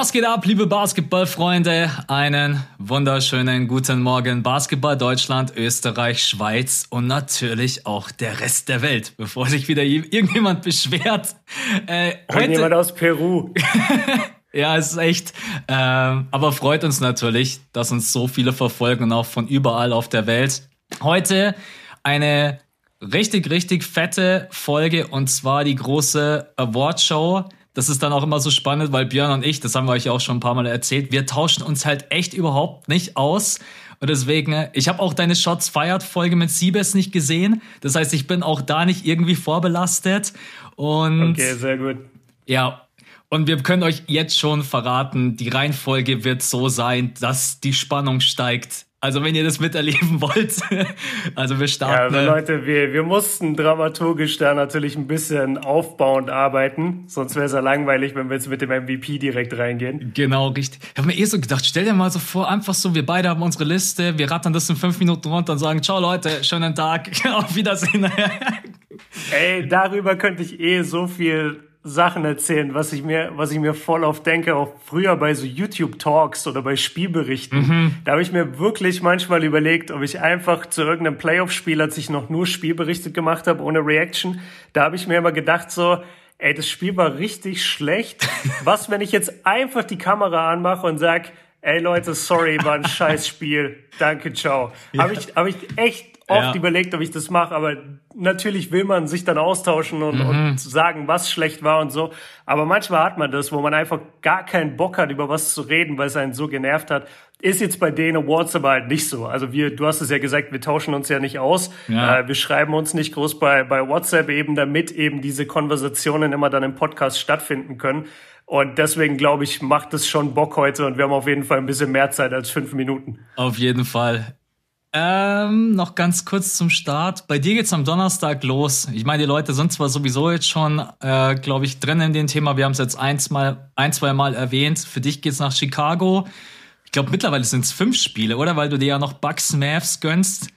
Was geht ab, liebe Basketballfreunde? Einen wunderschönen guten Morgen, Basketball Deutschland, Österreich, Schweiz und natürlich auch der Rest der Welt, bevor sich wieder irgendjemand beschwert. Äh, heute jemand aus Peru. ja, es ist echt. Ähm, aber freut uns natürlich, dass uns so viele verfolgen und auch von überall auf der Welt. Heute eine richtig, richtig fette Folge und zwar die große Award Show das ist dann auch immer so spannend, weil Björn und ich, das haben wir euch auch schon ein paar Mal erzählt, wir tauschen uns halt echt überhaupt nicht aus. Und deswegen, ich habe auch deine Shots Fired Folge mit Siebes nicht gesehen. Das heißt, ich bin auch da nicht irgendwie vorbelastet. Und okay, sehr gut. Ja, und wir können euch jetzt schon verraten, die Reihenfolge wird so sein, dass die Spannung steigt also wenn ihr das miterleben wollt, also wir starten. Ja, also Leute, wir, wir mussten dramaturgisch da natürlich ein bisschen aufbauend arbeiten, sonst wäre es ja langweilig, wenn wir jetzt mit dem MVP direkt reingehen. Genau, richtig. Ich habe mir eh so gedacht, stell dir mal so vor, einfach so, wir beide haben unsere Liste, wir rattern das in fünf Minuten runter und sagen, ciao Leute, schönen Tag, auf Wiedersehen. Ey, darüber könnte ich eh so viel Sachen erzählen, was ich mir, was ich mir voll auf denke, auch früher bei so YouTube Talks oder bei Spielberichten. Mhm. Da habe ich mir wirklich manchmal überlegt, ob ich einfach zu irgendeinem Playoff-Spiel, als ich noch nur Spielberichte gemacht habe, ohne Reaction, da habe ich mir immer gedacht so, ey, das Spiel war richtig schlecht. Was, wenn ich jetzt einfach die Kamera anmache und sag, ey Leute, sorry, war ein scheiß Spiel. Danke, ciao. Ja. Habe ich, hab ich echt oft ja. überlegt, ob ich das mache, aber natürlich will man sich dann austauschen und, mhm. und sagen, was schlecht war und so. Aber manchmal hat man das, wo man einfach gar keinen Bock hat, über was zu reden, weil es einen so genervt hat. Ist jetzt bei den Awards aber halt nicht so. Also wir, du hast es ja gesagt, wir tauschen uns ja nicht aus. Ja. Äh, wir schreiben uns nicht groß bei, bei WhatsApp eben, damit eben diese Konversationen immer dann im Podcast stattfinden können. Und deswegen glaube ich, macht es schon Bock heute und wir haben auf jeden Fall ein bisschen mehr Zeit als fünf Minuten. Auf jeden Fall. Ähm, noch ganz kurz zum Start. Bei dir geht's am Donnerstag los. Ich meine, die Leute sind zwar sowieso jetzt schon, äh, glaube ich, drin in dem Thema. Wir haben es jetzt eins mal, ein, zwei Mal erwähnt. Für dich geht's nach Chicago. Ich glaube, mittlerweile sind es fünf Spiele, oder? Weil du dir ja noch Bucks Mavs gönnst.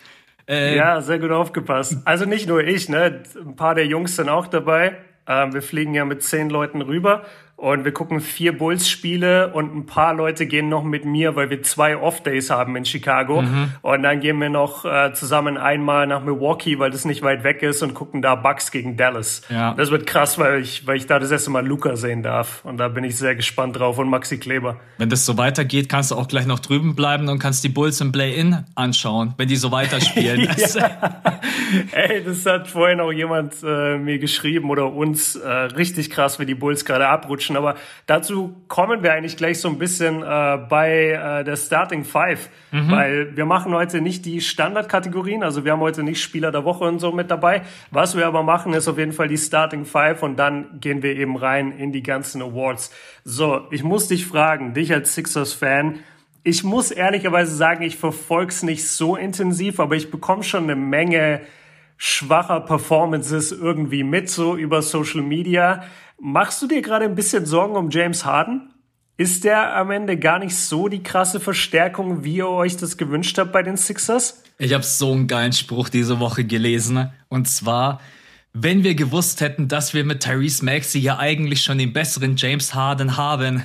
Äh, ja, sehr gut aufgepasst. Also nicht nur ich, ne? Ein paar der Jungs sind auch dabei. Ähm, wir fliegen ja mit zehn Leuten rüber. Und wir gucken vier Bulls-Spiele und ein paar Leute gehen noch mit mir, weil wir zwei Off-Days haben in Chicago. Mhm. Und dann gehen wir noch äh, zusammen einmal nach Milwaukee, weil das nicht weit weg ist und gucken da Bucks gegen Dallas. Ja. Das wird krass, weil ich, weil ich da das erste Mal Luca sehen darf. Und da bin ich sehr gespannt drauf und Maxi Kleber. Wenn das so weitergeht, kannst du auch gleich noch drüben bleiben und kannst die Bulls im Play-In anschauen, wenn die so weiterspielen. Ey, das hat vorhin auch jemand äh, mir geschrieben oder uns äh, richtig krass, wie die Bulls gerade abrutschen Menschen. Aber dazu kommen wir eigentlich gleich so ein bisschen äh, bei äh, der Starting Five, mhm. weil wir machen heute nicht die Standardkategorien, also wir haben heute nicht Spieler der Woche und so mit dabei. Was wir aber machen, ist auf jeden Fall die Starting Five und dann gehen wir eben rein in die ganzen Awards. So, ich muss dich fragen, dich als Sixers-Fan, ich muss ehrlicherweise sagen, ich verfolge nicht so intensiv, aber ich bekomme schon eine Menge schwacher Performances irgendwie mit, so über Social Media. Machst du dir gerade ein bisschen Sorgen um James Harden? Ist der am Ende gar nicht so die krasse Verstärkung, wie ihr euch das gewünscht habt bei den Sixers? Ich habe so einen geilen Spruch diese Woche gelesen. Und zwar, wenn wir gewusst hätten, dass wir mit Tyrese Maxey ja eigentlich schon den besseren James Harden haben.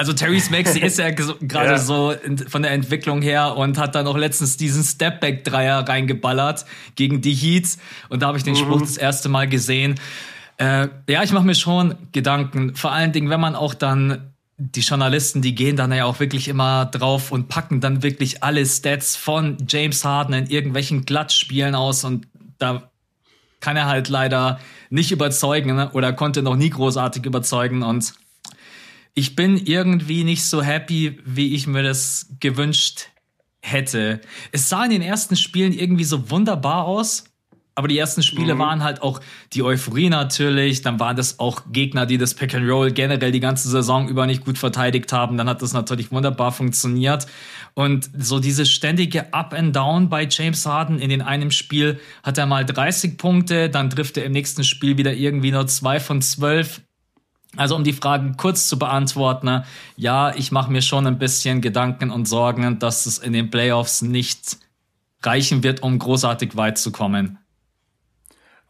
Also Tyrese Maxey ist ja gerade ja. so von der Entwicklung her und hat dann auch letztens diesen Stepback-Dreier reingeballert gegen die Heats. Und da habe ich den mhm. Spruch das erste Mal gesehen. Äh, ja, ich mache mir schon Gedanken. Vor allen Dingen, wenn man auch dann die Journalisten, die gehen dann ja auch wirklich immer drauf und packen dann wirklich alle Stats von James Harden in irgendwelchen Glattspielen aus und da kann er halt leider nicht überzeugen ne? oder konnte noch nie großartig überzeugen und ich bin irgendwie nicht so happy, wie ich mir das gewünscht hätte. Es sah in den ersten Spielen irgendwie so wunderbar aus aber die ersten Spiele mhm. waren halt auch die Euphorie natürlich. Dann waren das auch Gegner, die das Pick and Roll generell die ganze Saison über nicht gut verteidigt haben. Dann hat das natürlich wunderbar funktioniert. Und so dieses ständige Up and Down bei James Harden. In den einem Spiel hat er mal 30 Punkte, dann trifft er im nächsten Spiel wieder irgendwie nur zwei von zwölf. Also um die Frage kurz zu beantworten, ja, ich mache mir schon ein bisschen Gedanken und Sorgen, dass es in den Playoffs nicht reichen wird, um großartig weit zu kommen.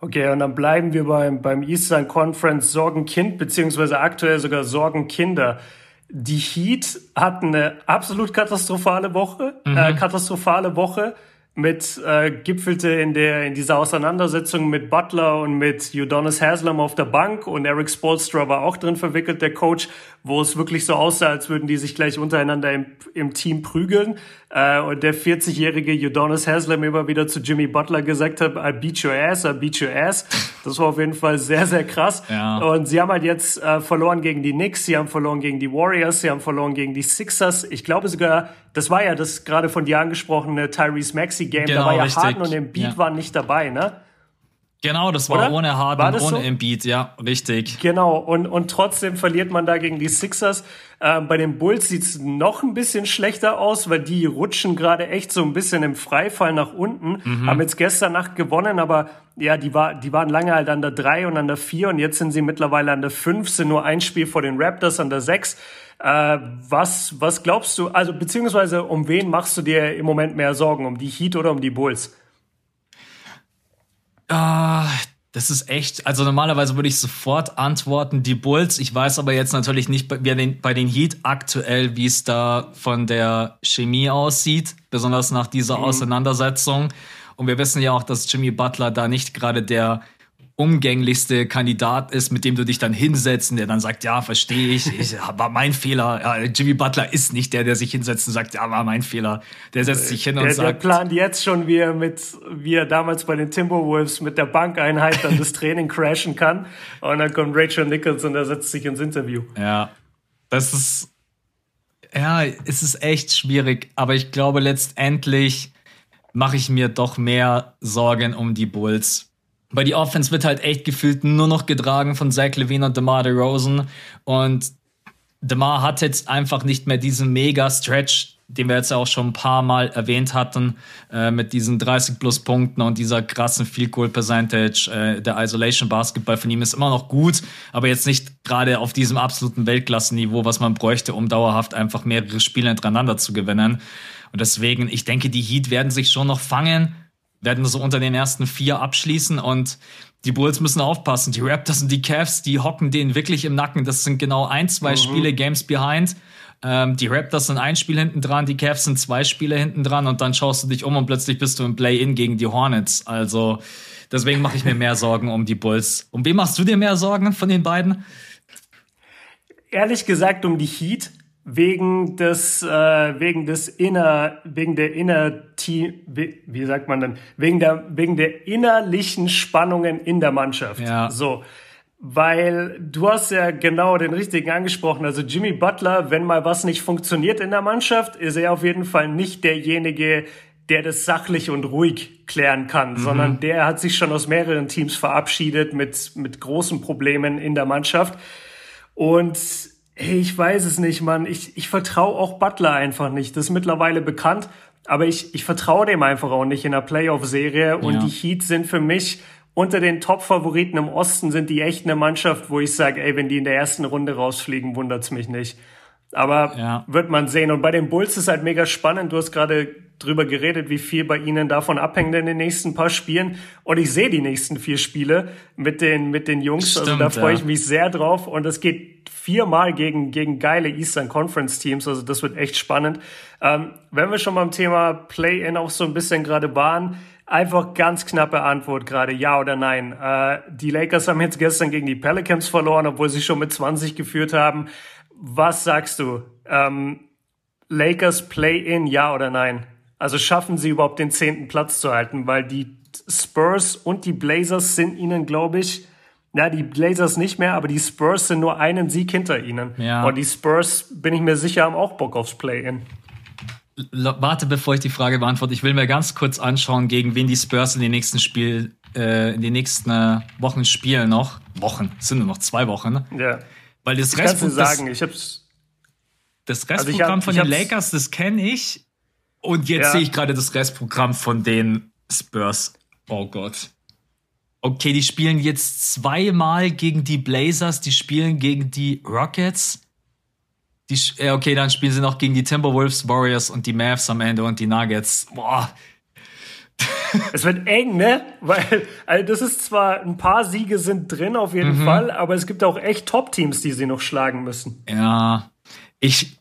Okay, und dann bleiben wir beim, beim Eastern Conference Sorgenkind, beziehungsweise aktuell sogar Sorgenkinder. die Heat hatten eine absolut katastrophale Woche, mhm. äh, katastrophale Woche mit äh, gipfelte in der in dieser Auseinandersetzung mit Butler und mit Udonis Haslam auf der Bank und Eric Spolstra war auch drin verwickelt, der Coach, wo es wirklich so aussah, als würden die sich gleich untereinander im, im Team prügeln. Äh, und der 40-jährige Udonis Haslam immer wieder zu Jimmy Butler gesagt hat, I beat your ass, I beat your ass. Das war auf jeden Fall sehr, sehr krass. Ja. Und sie haben halt jetzt äh, verloren gegen die Knicks, sie haben verloren gegen die Warriors, sie haben verloren gegen die Sixers. Ich glaube sogar, das war ja das gerade von dir angesprochene Tyrese Maxi Game. Genau, da war ja richtig. Harden und Embiid ja. waren nicht dabei, ne? Genau, das war Oder? ohne Harden, war ohne so? Embiid, ja, richtig. Genau, und, und trotzdem verliert man da gegen die Sixers. Ähm, bei den Bulls sieht's noch ein bisschen schlechter aus, weil die rutschen gerade echt so ein bisschen im Freifall nach unten. Mhm. Haben jetzt gestern Nacht gewonnen, aber ja, die, war, die waren lange halt an der drei und an der vier und jetzt sind sie mittlerweile an der fünf, sind nur ein Spiel vor den Raptors an der sechs. Äh, was, was glaubst du, also beziehungsweise um wen machst du dir im Moment mehr Sorgen? Um die Heat oder um die Bulls? Ah, das ist echt, also normalerweise würde ich sofort antworten, die Bulls. Ich weiß aber jetzt natürlich nicht bei den, bei den Heat aktuell, wie es da von der Chemie aussieht, besonders nach dieser mhm. Auseinandersetzung. Und wir wissen ja auch, dass Jimmy Butler da nicht gerade der umgänglichste Kandidat ist, mit dem du dich dann hinsetzt und der dann sagt, ja, verstehe ich, ich war mein Fehler. Ja, Jimmy Butler ist nicht der, der sich hinsetzt und sagt, ja, war mein Fehler. Der setzt sich hin der, und sagt. Der plant jetzt schon, wie er mit, wie er damals bei den Timberwolves mit der Bankeinheit dann das Training crashen kann. Und dann kommt Rachel Nichols und er setzt sich ins Interview. Ja, das ist, ja, es ist echt schwierig, aber ich glaube letztendlich mache ich mir doch mehr Sorgen um die Bulls weil die Offense wird halt echt gefühlt nur noch getragen von Zach Levine und DeMar DeRozan. Und DeMar hat jetzt einfach nicht mehr diesen Mega-Stretch, den wir jetzt auch schon ein paar Mal erwähnt hatten, äh, mit diesen 30 plus Punkten und dieser krassen Field Goal Percentage. Äh, der Isolation Basketball von ihm ist immer noch gut, aber jetzt nicht gerade auf diesem absoluten Weltklassenniveau, was man bräuchte, um dauerhaft einfach mehrere Spiele hintereinander zu gewinnen. Und deswegen, ich denke, die Heat werden sich schon noch fangen werden so unter den ersten vier abschließen und die Bulls müssen aufpassen. Die Raptors und die Cavs, die hocken denen wirklich im Nacken. Das sind genau ein, zwei mhm. Spiele Games behind. Ähm, die Raptors sind ein Spiel hinten dran, die Cavs sind zwei Spiele hinten dran und dann schaust du dich um und plötzlich bist du im Play-In gegen die Hornets. Also deswegen mache ich mir mehr Sorgen um die Bulls. Um wen machst du dir mehr Sorgen von den beiden? Ehrlich gesagt um die Heat wegen des äh, wegen des inner wegen der inner Team wie, wie sagt man denn? Wegen der wegen der innerlichen Spannungen in der Mannschaft. Ja. so. Weil du hast ja genau den richtigen angesprochen. Also Jimmy Butler wenn mal was nicht funktioniert in der Mannschaft ist er auf jeden Fall nicht derjenige der das sachlich und ruhig klären kann, mhm. sondern der hat sich schon aus mehreren Teams verabschiedet mit mit großen Problemen in der Mannschaft. Und Hey, ich weiß es nicht, Mann. Ich, ich vertraue auch Butler einfach nicht. Das ist mittlerweile bekannt. Aber ich, ich vertraue dem einfach auch nicht in der Playoff-Serie. Und ja. die Heat sind für mich unter den Top-Favoriten im Osten sind die echt eine Mannschaft, wo ich sage, ey, wenn die in der ersten Runde rausfliegen, wundert's mich nicht. Aber ja. wird man sehen. Und bei den Bulls ist halt mega spannend. Du hast gerade drüber geredet, wie viel bei ihnen davon abhängt in den nächsten paar Spielen. Und ich sehe die nächsten vier Spiele mit den, mit den Jungs. Stimmt, also da freue ich mich sehr drauf. Und es geht viermal gegen, gegen geile Eastern Conference Teams. Also das wird echt spannend. Ähm, wenn wir schon beim Thema Play-In auch so ein bisschen gerade waren, einfach ganz knappe Antwort gerade, ja oder nein. Äh, die Lakers haben jetzt gestern gegen die Pelicans verloren, obwohl sie schon mit 20 geführt haben. Was sagst du? Ähm, Lakers Play-In, ja oder nein? Also schaffen sie überhaupt den zehnten Platz zu halten, weil die Spurs und die Blazers sind ihnen, glaube ich, ja, die Blazers nicht mehr, aber die Spurs sind nur einen Sieg hinter ihnen. Ja. Und die Spurs, bin ich mir sicher, haben auch Bock aufs Play-In. Warte, bevor ich die Frage beantworte. Ich will mir ganz kurz anschauen, gegen wen die Spurs in den nächsten Spiel, äh, in den nächsten äh, Wochen spielen noch. Wochen, es sind nur noch zwei Wochen. Ne? Ja. Weil das, das Restprogramm, sagen, ich hab's. Das Restprogramm also hab, von den Lakers, das kenne ich. Und jetzt ja. sehe ich gerade das Restprogramm von den Spurs. Oh Gott. Okay, die spielen jetzt zweimal gegen die Blazers, die spielen gegen die Rockets. Die, okay, dann spielen sie noch gegen die Timberwolves, Warriors und die Mavs am Ende und die Nuggets. Boah. Es wird eng, ne? Weil, also das ist zwar, ein paar Siege sind drin auf jeden mhm. Fall, aber es gibt auch echt Top-Teams, die sie noch schlagen müssen. Ja. Ich,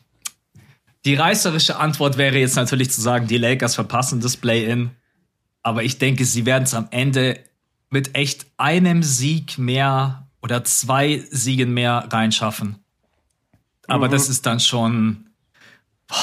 die reißerische Antwort wäre jetzt natürlich zu sagen, die Lakers verpassen das Play-In. Aber ich denke, sie werden es am Ende mit echt einem Sieg mehr oder zwei Siegen mehr reinschaffen. Aber mhm. das ist dann schon boah,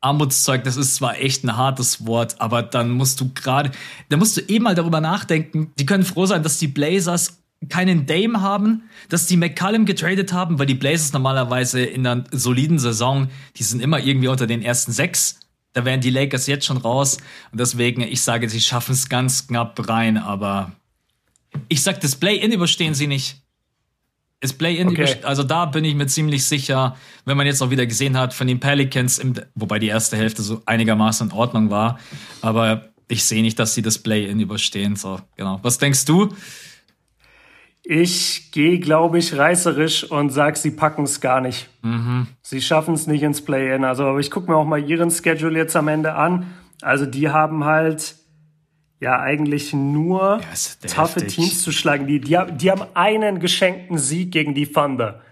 Armutszeug. Das ist zwar echt ein hartes Wort, aber dann musst du gerade, da musst du eh mal darüber nachdenken. Die können froh sein, dass die Blazers keinen Dame haben, dass die McCallum getradet haben, weil die Blazers normalerweise in einer soliden Saison, die sind immer irgendwie unter den ersten sechs. Da wären die Lakers jetzt schon raus. Und deswegen, ich sage, sie schaffen es ganz knapp rein, aber ich sag, das Play-In überstehen sie nicht. Das Play-In, okay. also da bin ich mir ziemlich sicher, wenn man jetzt auch wieder gesehen hat von den Pelicans, im, wobei die erste Hälfte so einigermaßen in Ordnung war, aber ich sehe nicht, dass sie das Play-In überstehen. So, genau. Was denkst du? Ich gehe, glaube ich, reißerisch und sag, sie packen es gar nicht. Mhm. Sie schaffen es nicht ins Play-In. Also, ich gucke mir auch mal ihren Schedule jetzt am Ende an. Also, die haben halt ja eigentlich nur ja, taffe. Teams zu schlagen. Die, die, die haben einen geschenkten Sieg gegen die Thunder.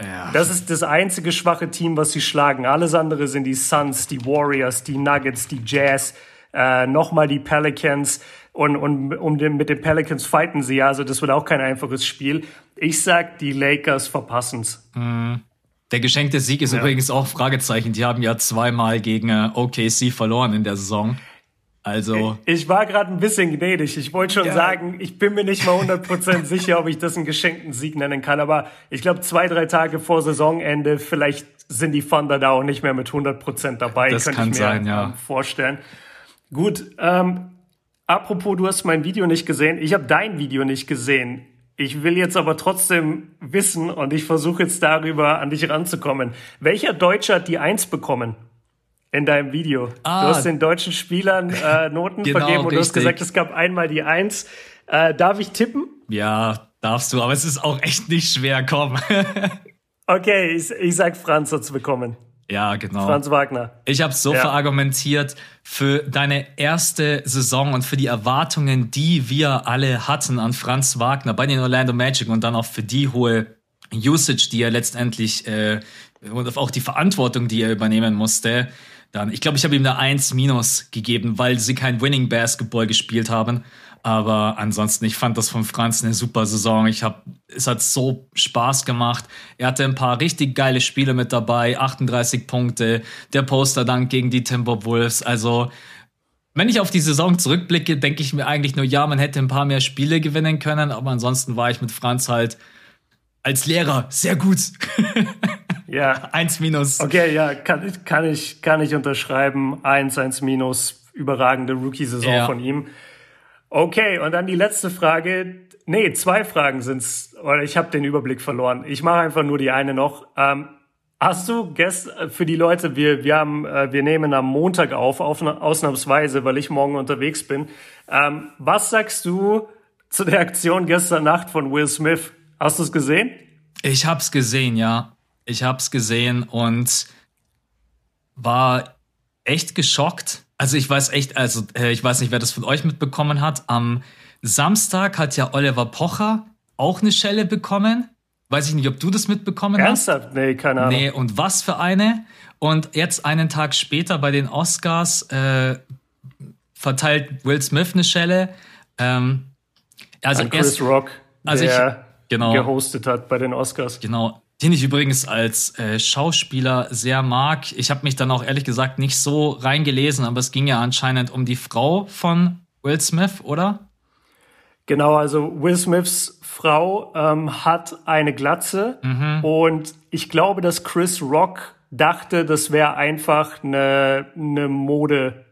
Ja. Das ist das einzige schwache Team, was sie schlagen. Alles andere sind die Suns, die Warriors, die Nuggets, die Jazz, äh, nochmal die Pelicans. Und, und um den, mit den Pelicans fighten sie ja. Also das wird auch kein einfaches Spiel. Ich sag, die Lakers verpassen's. Mhm. Der geschenkte Sieg ist ja. übrigens auch Fragezeichen. Die haben ja zweimal gegen äh, OKC verloren in der Saison. Also. Ich war gerade ein bisschen gnädig. Ich wollte schon ja. sagen, ich bin mir nicht mal 100% sicher, ob ich das einen geschenkten Sieg nennen kann. Aber ich glaube, zwei, drei Tage vor Saisonende, vielleicht sind die Thunder da auch nicht mehr mit 100% dabei. Das könnte kann ich mir sein, ja. vorstellen. Gut, ähm, apropos, du hast mein Video nicht gesehen. Ich habe dein Video nicht gesehen. Ich will jetzt aber trotzdem wissen und ich versuche jetzt darüber an dich ranzukommen. Welcher Deutscher hat die Eins bekommen? in deinem Video. Ah, du hast den deutschen Spielern äh, Noten genau, vergeben und richtig. du hast gesagt, es gab einmal die Eins. Äh, darf ich tippen? Ja, darfst du, aber es ist auch echt nicht schwer, komm. okay, ich, ich sag Franz hat's bekommen. Ja, genau. Franz Wagner. Ich habe so ja. verargumentiert für deine erste Saison und für die Erwartungen, die wir alle hatten an Franz Wagner bei den Orlando Magic und dann auch für die hohe Usage, die er letztendlich äh, und auch die Verantwortung, die er übernehmen musste dann. Ich glaube, ich habe ihm eine 1 minus gegeben, weil sie kein Winning Basketball gespielt haben. Aber ansonsten, ich fand das von Franz eine super Saison. Ich habe, es hat so Spaß gemacht. Er hatte ein paar richtig geile Spiele mit dabei, 38 Punkte, der Poster dann gegen die Timberwolves. Also, wenn ich auf die Saison zurückblicke, denke ich mir eigentlich nur, ja, man hätte ein paar mehr Spiele gewinnen können, aber ansonsten war ich mit Franz halt als Lehrer sehr gut. Ja. Eins minus. Okay, ja, kann, kann, ich, kann ich unterschreiben. Eins, eins minus. Überragende Rookie-Saison ja. von ihm. Okay, und dann die letzte Frage. Nee, zwei Fragen sind's. Oder ich habe den Überblick verloren. Ich mache einfach nur die eine noch. Ähm, hast du gestern für die Leute, wir wir haben äh, wir nehmen am Montag auf, auf ausnahmsweise, weil ich morgen unterwegs bin. Ähm, was sagst du zu der Aktion gestern Nacht von Will Smith? Hast du es gesehen? Ich hab's gesehen, ja. Ich habe es gesehen und war echt geschockt. Also ich weiß echt, also äh, ich weiß nicht, wer das von euch mitbekommen hat. Am Samstag hat ja Oliver Pocher auch eine Schelle bekommen. Weiß ich nicht, ob du das mitbekommen Ernsthaft? hast. Ernsthaft? Nee, keine Ahnung. Nee, und was für eine. Und jetzt einen Tag später bei den Oscars äh, verteilt Will Smith eine Schelle. Ähm, also An Chris erst, Rock, also der ich, genau, gehostet hat bei den Oscars. Genau den ich übrigens als äh, Schauspieler sehr mag. Ich habe mich dann auch ehrlich gesagt nicht so reingelesen, aber es ging ja anscheinend um die Frau von Will Smith, oder? Genau, also Will Smiths Frau ähm, hat eine Glatze mhm. und ich glaube, dass Chris Rock dachte, das wäre einfach eine, eine Mode.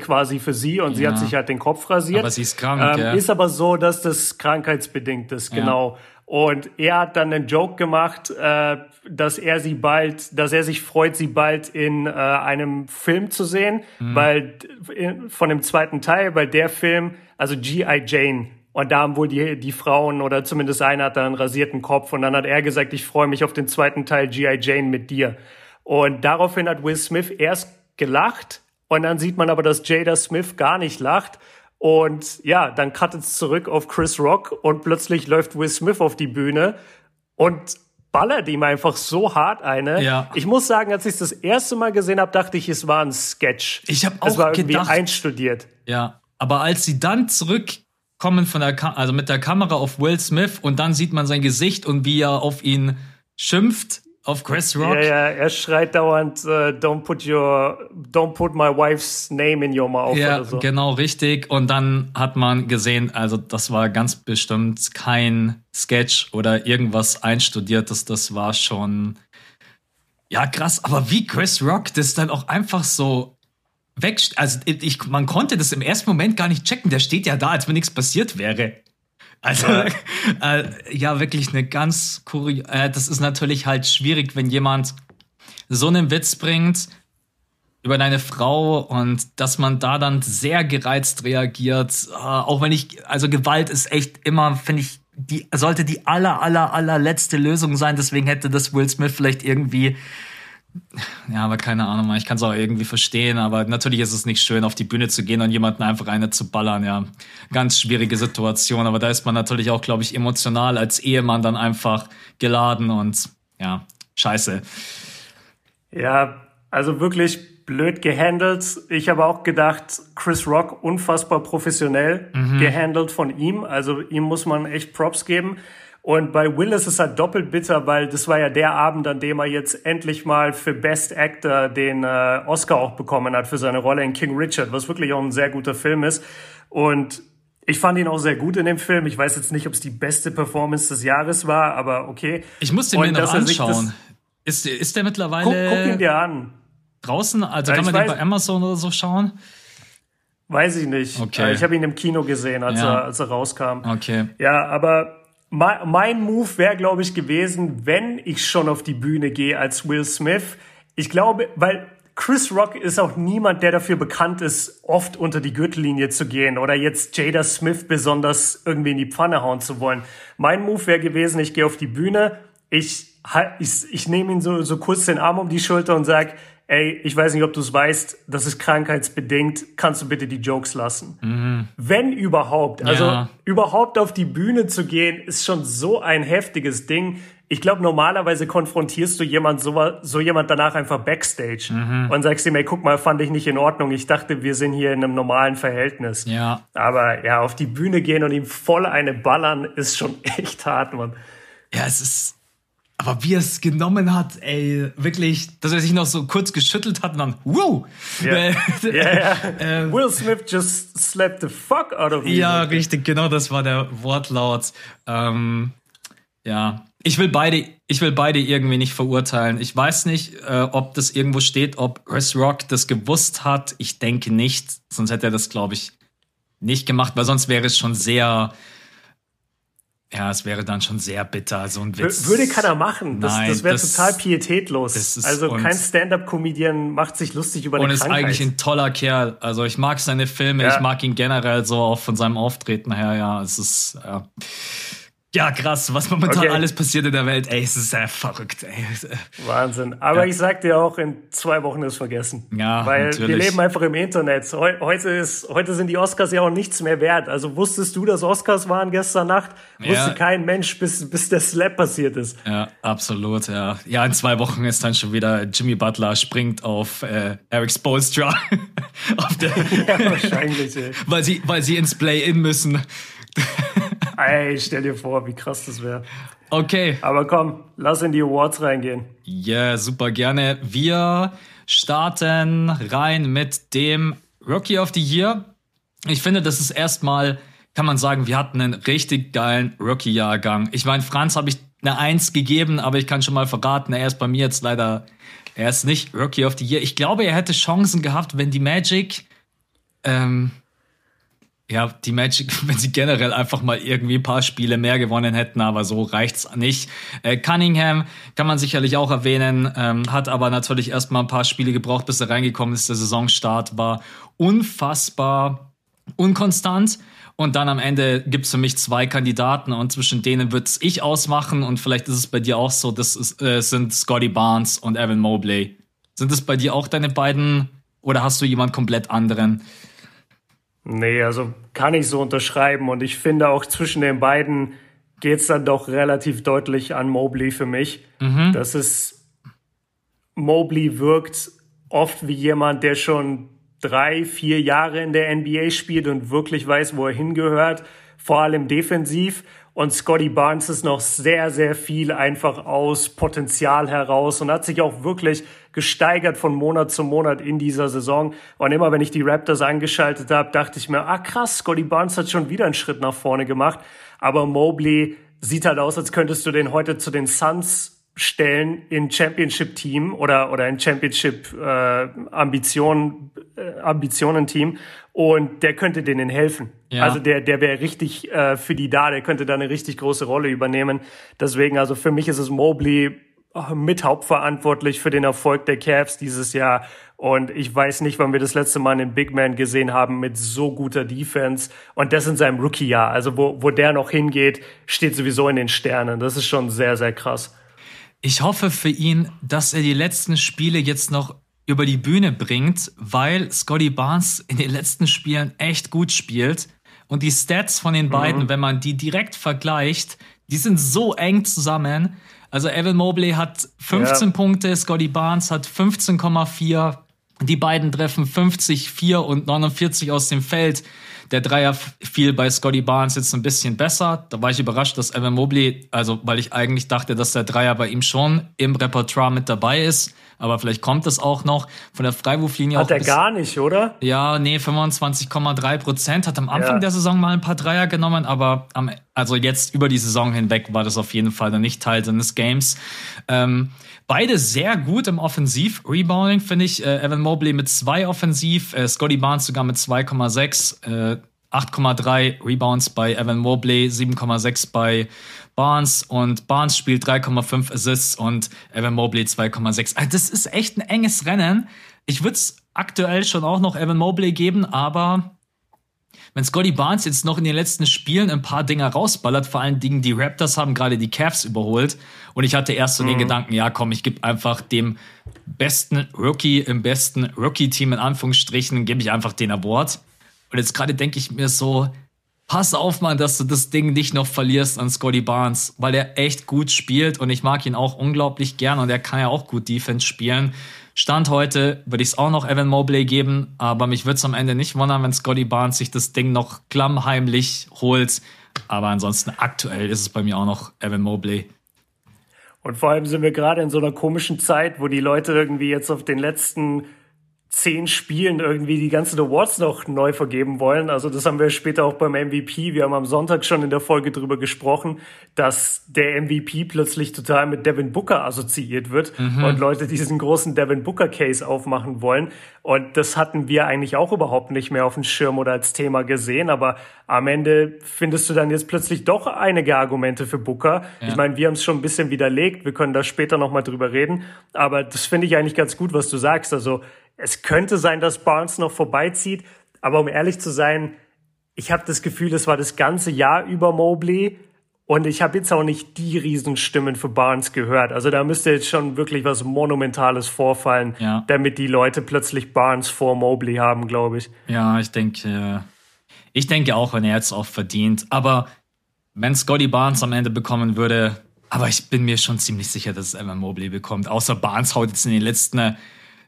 quasi für sie und ja. sie hat sich halt den Kopf rasiert. Aber sie ist krank. Ähm, ja. Ist aber so, dass das krankheitsbedingt ist, genau. Und er hat dann einen Joke gemacht, äh, dass er sie bald, dass er sich freut, sie bald in äh, einem Film zu sehen, mhm. weil in, von dem zweiten Teil, weil der Film, also G.I. Jane, und da haben wohl die, die Frauen oder zumindest einer hat da einen rasierten Kopf und dann hat er gesagt, ich freue mich auf den zweiten Teil G.I. Jane mit dir. Und daraufhin hat Will Smith erst gelacht und dann sieht man aber, dass Jada Smith gar nicht lacht und ja, dann cuttet es zurück auf Chris Rock und plötzlich läuft Will Smith auf die Bühne und ballert ihm einfach so hart eine. Ja. Ich muss sagen, als ich es das erste Mal gesehen habe, dachte ich, es war ein Sketch. Ich habe Es auch war irgendwie gedacht, einstudiert. ja, aber als sie dann zurückkommen von der, also mit der Kamera auf Will Smith und dann sieht man sein Gesicht und wie er auf ihn schimpft, auf Chris Rock. Ja, ja, er schreit dauernd, äh, don't put your, don't put my wife's name in your mouth Ja, oder so. genau richtig. Und dann hat man gesehen, also das war ganz bestimmt kein Sketch oder irgendwas einstudiertes. Das war schon, ja krass. Aber wie Chris Rock das dann auch einfach so weg, also ich, man konnte das im ersten Moment gar nicht checken. Der steht ja da, als wenn nichts passiert wäre. Also Ja. äh, ja, wirklich eine ganz kuriose. Äh, das ist natürlich halt schwierig, wenn jemand so einen Witz bringt über deine Frau und dass man da dann sehr gereizt reagiert. Äh, auch wenn ich, also Gewalt ist echt immer, finde ich, die sollte die aller, aller, allerletzte Lösung sein. Deswegen hätte das Will Smith vielleicht irgendwie. Ja, aber keine Ahnung, ich kann es auch irgendwie verstehen, aber natürlich ist es nicht schön, auf die Bühne zu gehen und jemanden einfach eine zu ballern, ja. Ganz schwierige Situation, aber da ist man natürlich auch, glaube ich, emotional als Ehemann dann einfach geladen und ja, scheiße. Ja, also wirklich blöd gehandelt. Ich habe auch gedacht, Chris Rock unfassbar professionell Mhm. gehandelt von ihm. Also ihm muss man echt Props geben. Und bei Will ist es halt doppelt bitter, weil das war ja der Abend, an dem er jetzt endlich mal für Best Actor den äh, Oscar auch bekommen hat für seine Rolle in King Richard, was wirklich auch ein sehr guter Film ist. Und ich fand ihn auch sehr gut in dem Film. Ich weiß jetzt nicht, ob es die beste Performance des Jahres war, aber okay. Ich muss den mir Und noch er sich anschauen. Ist, ist der Guck, mittlerweile guck ihn dir an. draußen? Also Ja, kann man den weiß- bei Amazon oder so schauen? Weiß ich nicht. Okay. Ich habe ihn im Kino gesehen, als, Ja. er, als er rauskam. Okay. Ja, aber mein, Move wäre, glaube ich, gewesen, wenn ich schon auf die Bühne gehe als Will Smith. Ich glaube, weil Chris Rock ist auch niemand, der dafür bekannt ist, oft unter die Gürtellinie zu gehen oder jetzt Jada Smith besonders irgendwie in die Pfanne hauen zu wollen. Mein Move wäre gewesen, ich gehe auf die Bühne, ich, ich, ich nehme ihn so, so kurz den Arm um die Schulter und sag, ey, ich weiß nicht, ob du es weißt, das ist krankheitsbedingt, kannst du bitte die Jokes lassen? Wenn überhaupt, also Ja. überhaupt auf die Bühne zu gehen, ist schon so ein heftiges Ding. Ich glaube, normalerweise konfrontierst du jemand so, so jemand danach einfach backstage und sagst ihm, ey, guck mal, fand ich nicht in Ordnung. Ich dachte, wir sind hier in einem normalen Verhältnis. Ja. Aber ja, auf die Bühne gehen und ihm voll eine ballern, ist schon echt hart, Mann. Ja, es ist. Aber wie er es genommen hat, ey, wirklich, dass er sich noch so kurz geschüttelt hat und dann, wow! Äh, ja, ja. Ähm. Will Smith just slapped the fuck out of me. Ja, richtig, genau, das war der Wortlaut. Ähm, ja, ich will beide, ich will beide irgendwie nicht verurteilen. Ich weiß nicht, äh, ob das irgendwo steht, ob Chris Rock das gewusst hat. Ich denke nicht, sonst hätte er das, glaube ich, nicht gemacht, weil sonst wäre es schon sehr, ja, es wäre dann schon sehr bitter, so ein Witz. Wür- Würde keiner machen. Das, Nein, das wäre total pietätlos. ist- also und- kein Stand-up-Comedian macht sich lustig über Und eine ist Krankheit. eigentlich ein toller Kerl. Also ich mag seine Filme, Ja. ich mag ihn generell so auch von seinem Auftreten her. Ja, es ist ja, ja krass, was momentan Okay. alles passiert in der Welt. Ey, es ist sehr verrückt. Ey. Wahnsinn. Aber ich sag dir auch, in zwei Wochen ist vergessen. Ja, Weil wir natürlich. leben einfach im Internet. Heu heute, ist, heute sind die Oscars ja auch nichts mehr wert. Also wusstest du, dass Oscars waren gestern Nacht? Wusste Ja. kein Mensch, bis, bis der Slap passiert ist. Ja, absolut, ja. Ja, in zwei Wochen ist dann schon wieder Jimmy Butler springt auf äh, Eric Spoelstra. auf der, Ja, wahrscheinlich, ey. weil, sie, weil sie ins Play-In müssen. Ey, stell dir vor, wie krass das wäre. Okay. Aber komm, lass in die Awards reingehen. Ja, super gerne. Wir starten rein mit dem Rookie of the Year. Ich finde, das ist erstmal, kann man sagen, wir hatten einen richtig geilen Rookie-Jahrgang. Ich meine, Franz habe ich eine Eins gegeben, aber ich kann schon mal verraten, er ist bei mir jetzt leider, er ist nicht Rookie of the Year. Ich glaube, er hätte Chancen gehabt, wenn die Magic, ähm, ja, die Magic, wenn sie generell einfach mal irgendwie ein paar Spiele mehr gewonnen hätten, aber so reicht's nicht. Äh, Cunningham kann man sicherlich auch erwähnen, ähm, hat aber natürlich erstmal ein paar Spiele gebraucht, bis er reingekommen ist. Der Saisonstart war unfassbar unkonstant. Und dann am Ende gibt's für mich zwei Kandidaten und zwischen denen wird's ich ausmachen und vielleicht ist es bei dir auch so, das ist, äh, sind Scotty Barnes und Evan Mobley. Sind es bei dir auch deine beiden oder hast du jemand komplett anderen? Nee, also kann ich so unterschreiben. Und ich finde auch zwischen den beiden geht es dann doch relativ deutlich an Mobley für mich. Mhm. Das ist, Mobley wirkt oft wie jemand, der schon drei, vier Jahre in der NBA spielt und wirklich weiß, wo er hingehört, vor allem defensiv. Und Scotty Barnes ist noch sehr, sehr viel einfach aus Potenzial heraus und hat sich auch wirklich gesteigert von Monat zu Monat in dieser Saison. Und immer wenn ich die Raptors angeschaltet habe, dachte ich mir, ah krass, Scotty Barnes hat schon wieder einen Schritt nach vorne gemacht. Aber Mobley sieht halt aus, als könntest du den heute zu den Suns stellen in Championship Team oder oder in Championship äh, Ambitionen äh, Ambitionen Team und der könnte denen helfen. Ja. Also der der wäre richtig äh, für die da, der könnte da eine richtig große Rolle übernehmen. Deswegen also für mich ist es Mobley mit hauptverantwortlich für den Erfolg der Cavs dieses Jahr. Und ich weiß nicht, wann wir das letzte Mal einen Big Man gesehen haben mit so guter Defense. Und das in seinem Rookie-Jahr. Also wo, wo der noch hingeht, steht sowieso in den Sternen. Das ist schon sehr, sehr krass. Ich hoffe für ihn, dass er die letzten Spiele jetzt noch über die Bühne bringt, weil Scotty Barnes in den letzten Spielen echt gut spielt. Und die Stats von den beiden, mhm. wenn man die direkt vergleicht, die sind so eng zusammen. Also Evan Mobley hat 15 ja. Punkte, Scotty Barnes hat 15,4. Die beiden treffen 50, 4 und 49 aus dem Feld. Der Dreier fiel bei Scotty Barnes jetzt ein bisschen besser. Da war ich überrascht, dass Evan Mobley, also weil ich eigentlich dachte, dass der Dreier bei ihm schon im Repertoire mit dabei ist. Aber vielleicht kommt es auch noch von der Freiwurflinie. Hat er gar nicht, oder? Ja, nee, 25,3 Prozent. Hat am Anfang ja. der Saison mal ein paar Dreier genommen, aber am, also jetzt über die Saison hinweg war das auf jeden Fall dann nicht Teil seines Games. Ähm, Beide sehr gut im Offensiv-Rebounding, finde ich. Äh, Evan Mobley mit zwei Offensiv, äh, Scotty Barnes sogar mit 2,6, äh, 8,3 Rebounds bei Evan Mobley, 7,6 bei Barnes und Barnes spielt 3,5 Assists und Evan Mobley 2,6. Also das ist echt ein enges Rennen. Ich würde es aktuell schon auch noch Evan Mobley geben, aber wenn Scotty Barnes jetzt noch in den letzten Spielen ein paar Dinger rausballert, vor allen Dingen die Raptors haben gerade die Cavs überholt und ich hatte erst so mhm. den Gedanken, ja komm, ich gebe einfach dem besten Rookie im besten Rookie-Team in Anführungsstrichen, gebe ich einfach den Award. Und jetzt gerade denke ich mir so, pass auf, Mann, dass du das Ding nicht noch verlierst an Scotty Barnes, weil er echt gut spielt und ich mag ihn auch unglaublich gern und er kann ja auch gut Defense spielen. Stand heute würde ich es auch noch Evan Mobley geben, aber mich würde es am Ende nicht wundern, wenn Scotty Barnes sich das Ding noch klammheimlich holt. Aber ansonsten aktuell ist es bei mir auch noch Evan Mobley. Und vor allem sind wir gerade in so einer komischen Zeit, wo die Leute irgendwie jetzt auf den letzten zehn Spielen irgendwie die ganzen Awards noch neu vergeben wollen. Also das haben wir später auch beim MVP. Wir haben am Sonntag schon in der Folge drüber gesprochen, dass der MVP plötzlich total mit Devin Booker assoziiert wird mhm. und Leute diesen großen Devin Booker Case aufmachen wollen. Und das hatten wir eigentlich auch überhaupt nicht mehr auf dem Schirm oder als Thema gesehen. Aber am Ende findest du dann jetzt plötzlich doch einige Argumente für Booker. Ja. Ich meine, wir haben es schon ein bisschen widerlegt. Wir können da später nochmal drüber reden. Aber das finde ich eigentlich ganz gut, was du sagst. Also es könnte sein, dass Barnes noch vorbeizieht, aber um ehrlich zu sein, ich habe das Gefühl, es war das ganze Jahr über Mobley und ich habe jetzt auch nicht die Riesenstimmen für Barnes gehört. Also da müsste jetzt schon wirklich was Monumentales vorfallen, ja. damit die Leute plötzlich Barnes vor Mobley haben, glaube ich. Ja, ich denke, ich denke auch, wenn er jetzt auch verdient. Aber wenn Scotty Barnes am Ende bekommen würde, aber ich bin mir schon ziemlich sicher, dass es Evan Mobley bekommt. Außer Barnes haut jetzt in den letzten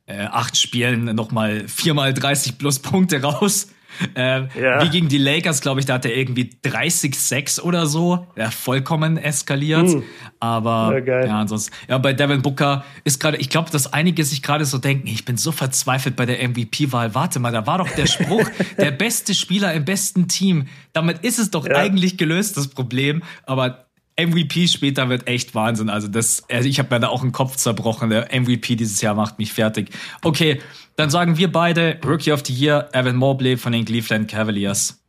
äh, acht Spielen nochmal viermal 30 plus Punkte raus. Äh, ja. Wie gegen die Lakers, glaube ich, da hat er irgendwie 30-6 oder so. Ja, vollkommen eskaliert. Mm. Aber ja, ja, ansonsten. Ja, bei Devin Booker ist gerade, ich glaube, dass einige sich gerade so denken, ich bin so verzweifelt bei der MVP-Wahl. Warte mal, da war doch der Spruch, der beste Spieler im besten Team. Damit ist es doch ja. eigentlich gelöst, das Problem. Aber MVP später wird echt Wahnsinn. Also das, also ich habe mir da auch einen Kopf zerbrochen. Der MVP dieses Jahr macht mich fertig. Okay, dann sagen wir beide Rookie of the Year Evan Mobley von den Cleveland Cavaliers.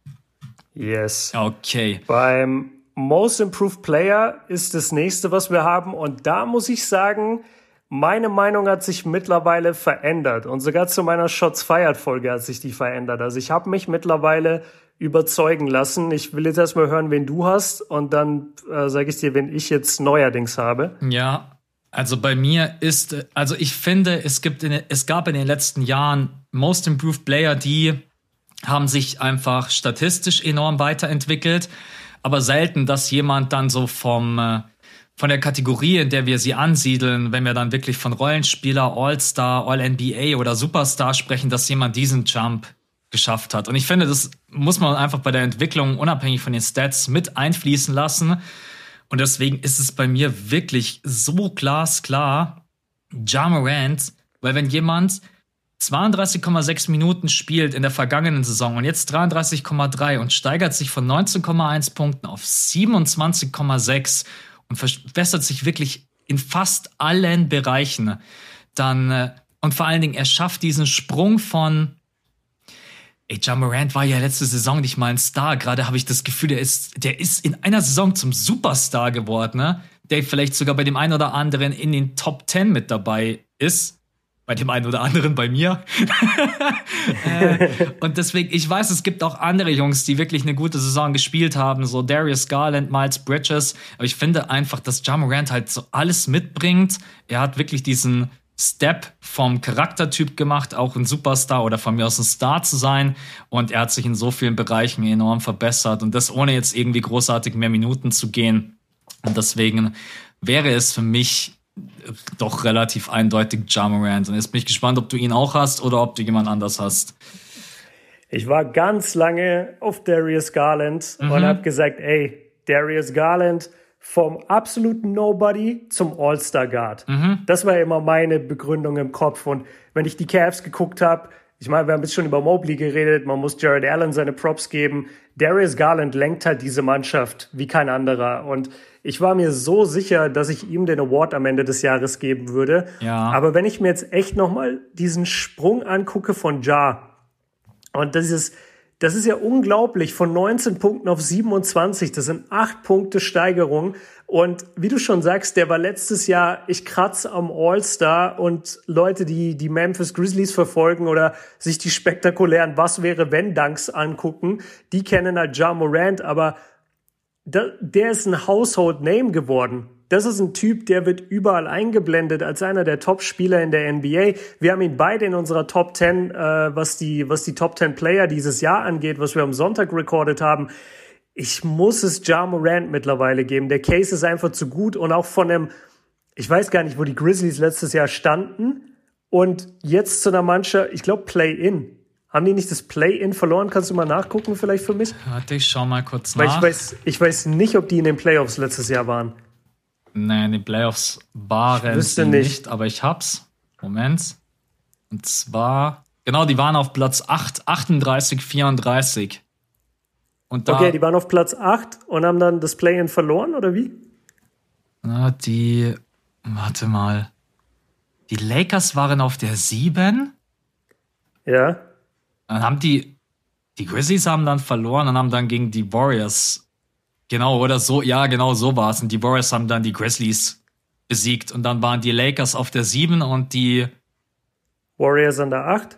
Yes. Okay. Beim Most Improved Player ist das nächste, was wir haben. Und da muss ich sagen, meine Meinung hat sich mittlerweile verändert. Und sogar zu meiner Shots Fired Folge hat sich die verändert. Also ich habe mich mittlerweile überzeugen lassen. Ich will jetzt erstmal hören, wen du hast und dann äh, sage ich dir, wen ich jetzt neuerdings habe. Ja, also bei mir ist, also ich finde, es gibt, in, es gab in den letzten Jahren Most Improved Player, die haben sich einfach statistisch enorm weiterentwickelt. aber selten, dass jemand dann so vom, äh, von der Kategorie, in der wir sie ansiedeln, wenn wir dann wirklich von Rollenspieler, All-Star, All-NBA oder Superstar sprechen, dass jemand diesen Jump geschafft hat. Und ich finde, das muss man einfach bei der Entwicklung unabhängig von den Stats mit einfließen lassen. Und deswegen ist es bei mir wirklich so glasklar, Ja Morant, weil wenn jemand 32,6 Minuten spielt in der vergangenen Saison und jetzt 33,3 und steigert sich von 19,1 Punkten auf 27,6 und verbessert sich wirklich in fast allen Bereichen, dann äh, und vor allen Dingen er schafft diesen Sprung von Ey, John Morant war ja letzte Saison nicht mal ein Star. Gerade habe ich das Gefühl, der ist, der ist in einer Saison zum Superstar geworden, ne? Der vielleicht sogar bei dem einen oder anderen in den Top 10 mit dabei ist bei dem einen oder anderen bei mir. äh, und deswegen, ich weiß, es gibt auch andere Jungs, die wirklich eine gute Saison gespielt haben, so Darius Garland, Miles Bridges. Aber ich finde einfach, dass Jamorant halt so alles mitbringt. Er hat wirklich diesen Step vom Charaktertyp gemacht, auch ein Superstar oder von mir aus ein Star zu sein. Und er hat sich in so vielen Bereichen enorm verbessert und das ohne jetzt irgendwie großartig mehr Minuten zu gehen. Und deswegen wäre es für mich doch relativ eindeutig Jamorant. Und jetzt bin ich gespannt, ob du ihn auch hast oder ob du jemand anders hast. Ich war ganz lange auf Darius Garland mhm. und habe gesagt, ey, Darius Garland vom absoluten Nobody zum All-Star Guard. Mhm. Das war immer meine Begründung im Kopf. Und wenn ich die Cavs geguckt habe, ich meine, wir haben jetzt schon über Mobley geredet, man muss Jared Allen seine Props geben. Darius Garland lenkt halt diese Mannschaft wie kein anderer. Und ich war mir so sicher, dass ich ihm den Award am Ende des Jahres geben würde. Ja. Aber wenn ich mir jetzt echt nochmal diesen Sprung angucke von Ja, und ist, das ist ja unglaublich, von 19 Punkten auf 27, das sind acht Punkte Steigerung. Und wie du schon sagst, der war letztes Jahr, ich kratze am All-Star und Leute, die die Memphis Grizzlies verfolgen oder sich die spektakulären Was wäre wenn Dunks angucken, die kennen halt Ja Morant, aber der ist ein Household Name geworden. Das ist ein Typ, der wird überall eingeblendet als einer der Top-Spieler in der NBA. Wir haben ihn beide in unserer Top 10, äh, was die, was die Top 10 Player dieses Jahr angeht, was wir am Sonntag recorded haben. Ich muss es Ja Morant mittlerweile geben. Der Case ist einfach zu gut und auch von dem, ich weiß gar nicht, wo die Grizzlies letztes Jahr standen und jetzt zu einer Mannschaft, ich glaube Play-In. Haben die nicht das Play-In verloren? Kannst du mal nachgucken vielleicht für mich? Warte, ich schau mal kurz Weil nach. Ich weiß, ich weiß nicht, ob die in den Playoffs letztes Jahr waren. Nein, die Playoffs waren sie nicht. nicht, aber ich hab's. Moment. Und zwar, genau, die waren auf Platz 8, 38, 34. Und da, okay, die waren auf Platz 8 und haben dann das Play-In verloren, oder wie? Na, die, warte mal. Die Lakers waren auf der 7. Ja. Dann haben die, die Grizzlies haben dann verloren und haben dann gegen die Warriors, genau, oder so, ja, genau so war es. Und die Warriors haben dann die Grizzlies besiegt. Und dann waren die Lakers auf der 7 und die Warriors an der 8?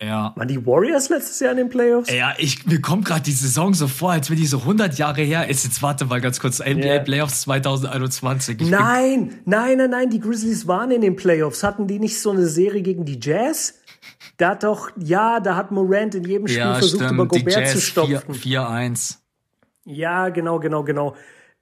Ja. Waren die Warriors letztes Jahr in den Playoffs? Ja, ich, mir kommt gerade die Saison so vor, als wenn die so 100 Jahre her ist. Jetzt warte mal ganz kurz. NBA yeah. Playoffs 2021. Ich nein, nein, nein, nein, die Grizzlies waren in den Playoffs. Hatten die nicht so eine Serie gegen die Jazz? Da hat doch, ja, da hat Morant in jedem Spiel ja, versucht, stimmt. über Gobert zu stopfen. 4-1. Ja, genau, genau, genau.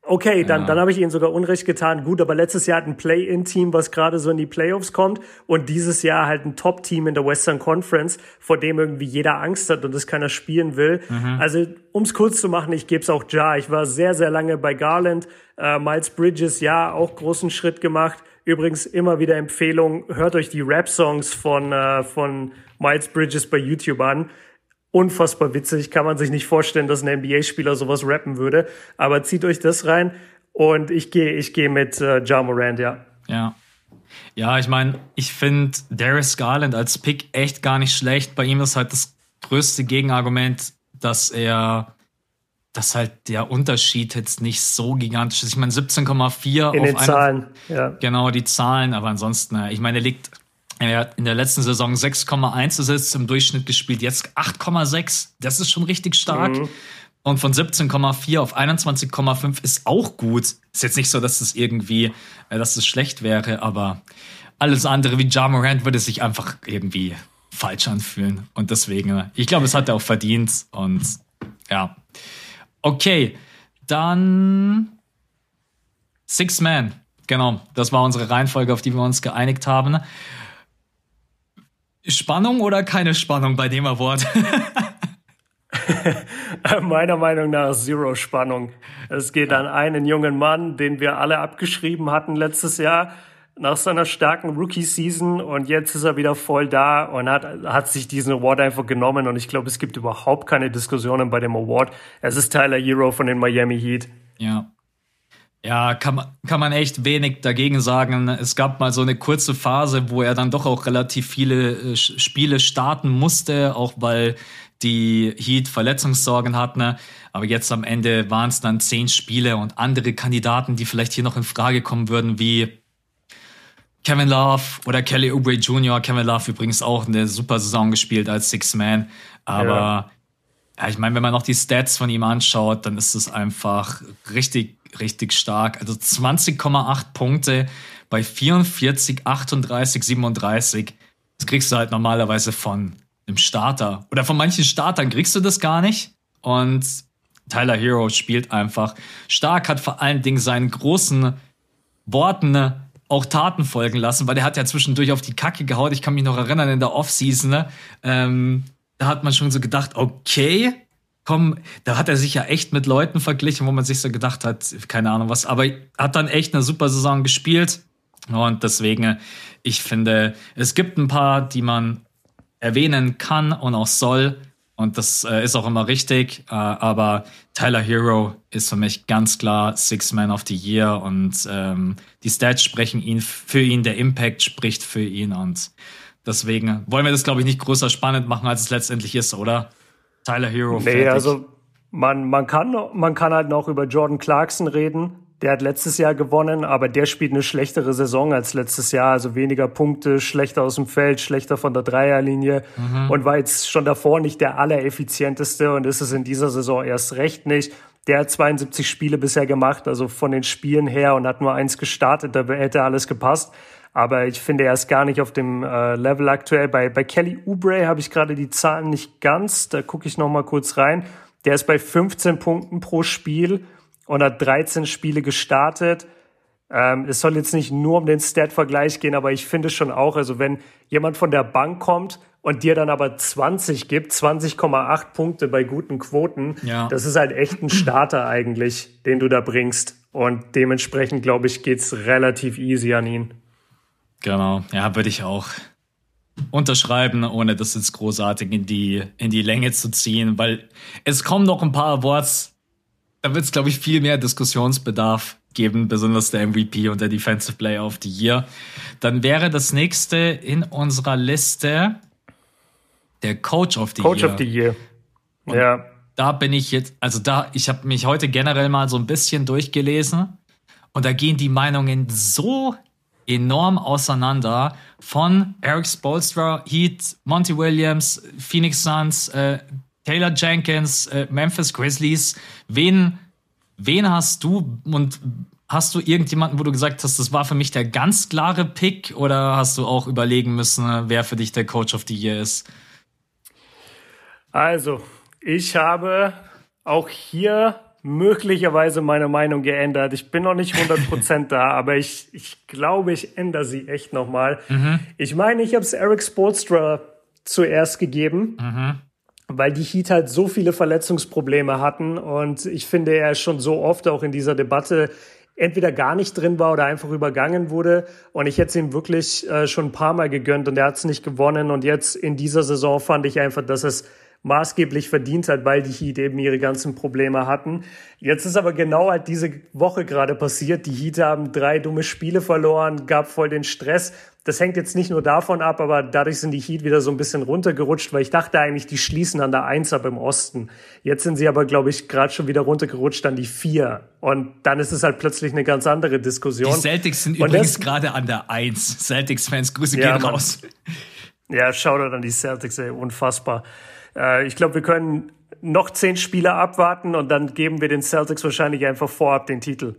Okay, dann, ja. dann habe ich ihnen sogar Unrecht getan. Gut, aber letztes Jahr hat ein Play-In-Team, was gerade so in die Playoffs kommt und dieses Jahr halt ein Top-Team in der Western Conference, vor dem irgendwie jeder Angst hat und das keiner spielen will. Mhm. Also, ums kurz zu machen, ich gebe es auch Ja. Ich war sehr, sehr lange bei Garland. Äh, Miles Bridges, ja, auch großen Schritt gemacht. Übrigens immer wieder Empfehlung, hört euch die Rap-Songs von, äh, von Miles Bridges bei YouTube an. Unfassbar witzig, kann man sich nicht vorstellen, dass ein NBA-Spieler sowas rappen würde. Aber zieht euch das rein und ich gehe ich geh mit äh, Ja Morant, ja. Ja. Ja, ich meine, ich finde Darius Garland als Pick echt gar nicht schlecht. Bei ihm ist halt das größte Gegenargument, dass er dass halt der Unterschied jetzt nicht so gigantisch ist. Ich meine 17,4 in den Zahlen, ja. Genau, die Zahlen, aber ansonsten, ich meine, er liegt er hat in der letzten Saison 6,1 Assists im Durchschnitt gespielt, jetzt 8,6. Das ist schon richtig stark. Mhm. Und von 17,4 auf 21,5 ist auch gut. Ist jetzt nicht so, dass es irgendwie, äh, dass es schlecht wäre, aber alles andere wie Ja Morant würde sich einfach irgendwie falsch anfühlen. Und deswegen, ich glaube, es hat er auch verdient. Und ja. Okay, dann Six Man. Genau, das war unsere Reihenfolge, auf die wir uns geeinigt haben. Spannung oder keine Spannung bei dem Award? Meiner Meinung nach Zero Spannung. Es geht an einen jungen Mann, den wir alle abgeschrieben hatten letztes Jahr nach seiner starken Rookie-Season und jetzt ist er wieder voll da und hat, hat sich diesen Award einfach genommen und ich glaube, es gibt überhaupt keine Diskussionen bei dem Award. Es ist Tyler Hero von den Miami Heat. Ja. Ja, kann man, kann man echt wenig dagegen sagen. Es gab mal so eine kurze Phase, wo er dann doch auch relativ viele äh, Spiele starten musste, auch weil die Heat Verletzungssorgen hatten. Aber jetzt am Ende waren es dann zehn Spiele und andere Kandidaten, die vielleicht hier noch in Frage kommen würden, wie Kevin Love oder Kelly Oubre Jr. Kevin Love übrigens auch eine super Saison gespielt als Six Man. Aber ja, ja ich meine, wenn man noch die Stats von ihm anschaut, dann ist es einfach richtig, richtig stark. Also 20,8 Punkte bei 44, 38, 37. Das kriegst du halt normalerweise von einem Starter. Oder von manchen Startern kriegst du das gar nicht. Und Tyler Hero spielt einfach stark, hat vor allen Dingen seinen großen Worten auch Taten folgen lassen, weil der hat ja zwischendurch auf die Kacke gehaut. Ich kann mich noch erinnern, in der Offseason, ähm, da hat man schon so gedacht, okay, komm, da hat er sich ja echt mit Leuten verglichen, wo man sich so gedacht hat, keine Ahnung was, aber hat dann echt eine super Saison gespielt. Und deswegen, ich finde, es gibt ein paar, die man erwähnen kann und auch soll. Und das äh, ist auch immer richtig. Äh, aber Tyler Hero ist für mich ganz klar Six Man of the Year und ähm, die Stats sprechen ihn für ihn, der Impact spricht für ihn und deswegen wollen wir das, glaube ich, nicht größer spannend machen, als es letztendlich ist, oder? Tyler Hero. Nee, fertig. also man, man, kann, man kann halt noch über Jordan Clarkson reden. Der hat letztes Jahr gewonnen, aber der spielt eine schlechtere Saison als letztes Jahr. Also weniger Punkte, schlechter aus dem Feld, schlechter von der Dreierlinie mhm. und war jetzt schon davor nicht der allereffizienteste und ist es in dieser Saison erst recht nicht. Der hat 72 Spiele bisher gemacht, also von den Spielen her und hat nur eins gestartet, da hätte alles gepasst. Aber ich finde, er ist gar nicht auf dem äh, Level aktuell. Bei, bei Kelly Oubre habe ich gerade die Zahlen nicht ganz. Da gucke ich noch mal kurz rein. Der ist bei 15 Punkten pro Spiel und hat 13 Spiele gestartet. Ähm, es soll jetzt nicht nur um den Stat-Vergleich gehen, aber ich finde schon auch, also wenn jemand von der Bank kommt und dir dann aber 20 gibt, 20,8 Punkte bei guten Quoten, ja. das ist halt echt ein Starter eigentlich, den du da bringst. Und dementsprechend, glaube ich, geht's relativ easy an ihn. Genau, ja, würde ich auch unterschreiben, ohne das jetzt großartig in die, in die Länge zu ziehen, weil es kommen noch ein paar Awards, da wird es, glaube ich, viel mehr Diskussionsbedarf geben, besonders der MVP und der Defensive Player of the Year. Dann wäre das nächste in unserer Liste der Coach of the Coach Year. Coach of the Year. Und ja. Da bin ich jetzt, also da, ich habe mich heute generell mal so ein bisschen durchgelesen und da gehen die Meinungen so enorm auseinander von Eric Spolstra, Heat, Monty Williams, Phoenix Suns, äh, Taylor Jenkins, äh, Memphis Grizzlies. Wen, wen hast du und hast du irgendjemanden, wo du gesagt hast, das war für mich der ganz klare Pick oder hast du auch überlegen müssen, wer für dich der Coach of the Year ist? Also, ich habe auch hier möglicherweise meine Meinung geändert. Ich bin noch nicht 100% da, aber ich, ich glaube, ich ändere sie echt nochmal. Mhm. Ich meine, ich habe es Eric Sportstra zuerst gegeben. Mhm weil die Heat halt so viele Verletzungsprobleme hatten und ich finde, er schon so oft auch in dieser Debatte entweder gar nicht drin war oder einfach übergangen wurde. Und ich hätte es ihm wirklich äh, schon ein paar Mal gegönnt und er hat es nicht gewonnen. Und jetzt in dieser Saison fand ich einfach, dass es maßgeblich verdient hat, weil die Heat eben ihre ganzen Probleme hatten. Jetzt ist aber genau halt diese Woche gerade passiert. Die Heat haben drei dumme Spiele verloren, gab voll den Stress. Das hängt jetzt nicht nur davon ab, aber dadurch sind die Heat wieder so ein bisschen runtergerutscht, weil ich dachte eigentlich, die schließen an der Eins ab im Osten. Jetzt sind sie aber, glaube ich, gerade schon wieder runtergerutscht an die Vier. Und dann ist es halt plötzlich eine ganz andere Diskussion. Die Celtics sind Und übrigens gerade an der Eins. Celtics-Fans, Grüße ja, gehen raus. Ja, Shoutout an die Celtics, ey, unfassbar. Äh, ich glaube, wir können noch zehn Spiele abwarten und dann geben wir den Celtics wahrscheinlich einfach vorab den Titel.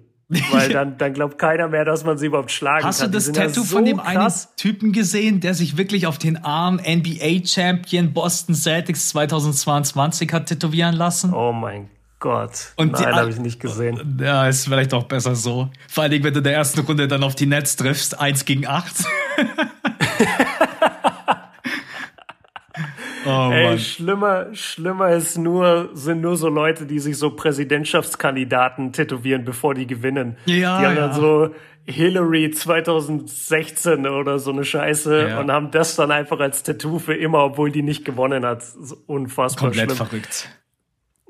Weil dann, dann glaubt keiner mehr, dass man sie überhaupt schlagen Hast kann. Hast du das Tattoo ja so von dem krass. einen Typen gesehen, der sich wirklich auf den Arm NBA Champion Boston Celtics 2022 hat tätowieren lassen? Oh mein Gott. Und Nein, habe ich nicht gesehen. Ja, ist vielleicht auch besser so. Vor allem, wenn du in der ersten Runde dann auf die Nets triffst, 1 gegen 8. Oh, Ey, schlimmer, schlimmer ist nur, sind nur so Leute, die sich so Präsidentschaftskandidaten tätowieren, bevor die gewinnen. Ja, die haben ja. dann so Hillary 2016 oder so eine Scheiße ja. und haben das dann einfach als Tattoo für immer, obwohl die nicht gewonnen hat. Unfassbar Komplett schlimm. verrückt.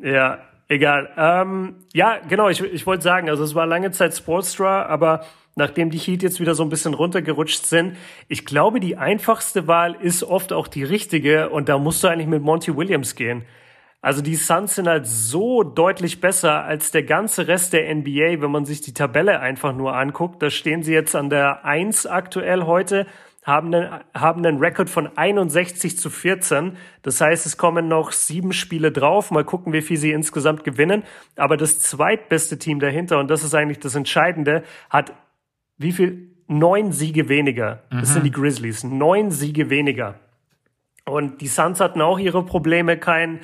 Ja, egal. Ähm, ja, genau, ich, ich wollte sagen, also es war lange Zeit Sportstra, aber nachdem die Heat jetzt wieder so ein bisschen runtergerutscht sind. Ich glaube, die einfachste Wahl ist oft auch die richtige und da musst du eigentlich mit Monty Williams gehen. Also die Suns sind halt so deutlich besser als der ganze Rest der NBA, wenn man sich die Tabelle einfach nur anguckt. Da stehen sie jetzt an der 1 aktuell heute, haben einen, haben einen Rekord von 61 zu 14. Das heißt, es kommen noch sieben Spiele drauf. Mal gucken, wie viel sie insgesamt gewinnen. Aber das zweitbeste Team dahinter, und das ist eigentlich das Entscheidende, hat wie viel? Neun Siege weniger. Das mhm. sind die Grizzlies. Neun Siege weniger. Und die Suns hatten auch ihre Probleme. Kein,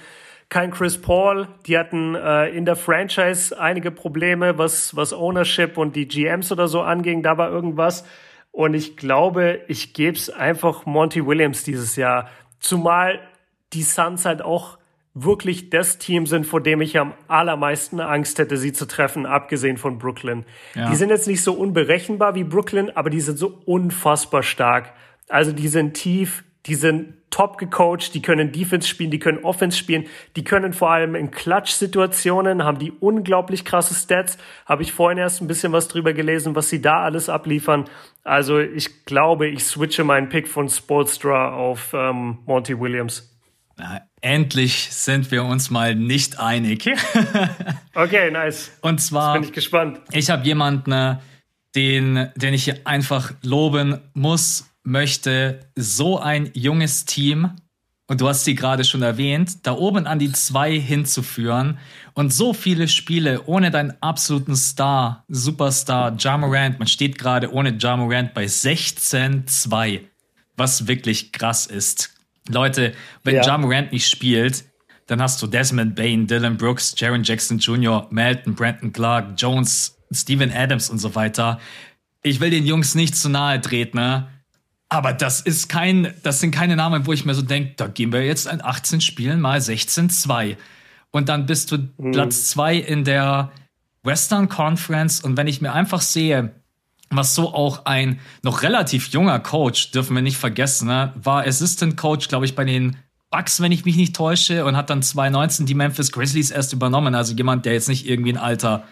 kein Chris Paul. Die hatten äh, in der Franchise einige Probleme, was, was Ownership und die GMs oder so anging. Da war irgendwas. Und ich glaube, ich gebe es einfach Monty Williams dieses Jahr. Zumal die Suns halt auch wirklich das Team sind, vor dem ich am allermeisten Angst hätte, sie zu treffen, abgesehen von Brooklyn. Ja. Die sind jetzt nicht so unberechenbar wie Brooklyn, aber die sind so unfassbar stark. Also die sind tief, die sind top gecoacht, die können Defense spielen, die können Offense spielen, die können vor allem in Clutch-Situationen, haben die unglaublich krasse Stats. Habe ich vorhin erst ein bisschen was drüber gelesen, was sie da alles abliefern. Also ich glaube, ich switche meinen Pick von Sportstra auf ähm, Monty Williams. Na, endlich sind wir uns mal nicht einig. okay, nice. Und zwar. Jetzt bin ich gespannt. Ich habe jemanden, äh, den, den ich hier einfach loben muss, möchte. So ein junges Team. Und du hast sie gerade schon erwähnt, da oben an die zwei hinzuführen und so viele Spiele ohne deinen absoluten Star, Superstar, Jamorant. Man steht gerade ohne Jamorant bei 16-2, was wirklich krass ist. Leute, wenn ja. Ja Morant nicht spielt, dann hast du Desmond Bain, Dylan Brooks, Jaron Jackson Jr., Melton, Brandon Clark, Jones, Steven Adams und so weiter. Ich will den Jungs nicht zu nahe treten, ne? Aber das ist kein, das sind keine Namen, wo ich mir so denke, da gehen wir jetzt in 18 Spielen mal 16-2. Und dann bist du mhm. Platz 2 in der Western Conference. Und wenn ich mir einfach sehe, was so auch ein noch relativ junger Coach, dürfen wir nicht vergessen, ne? war Assistant Coach, glaube ich, bei den Bucks, wenn ich mich nicht täusche, und hat dann 2019 die Memphis Grizzlies erst übernommen. Also jemand, der jetzt nicht irgendwie ein alter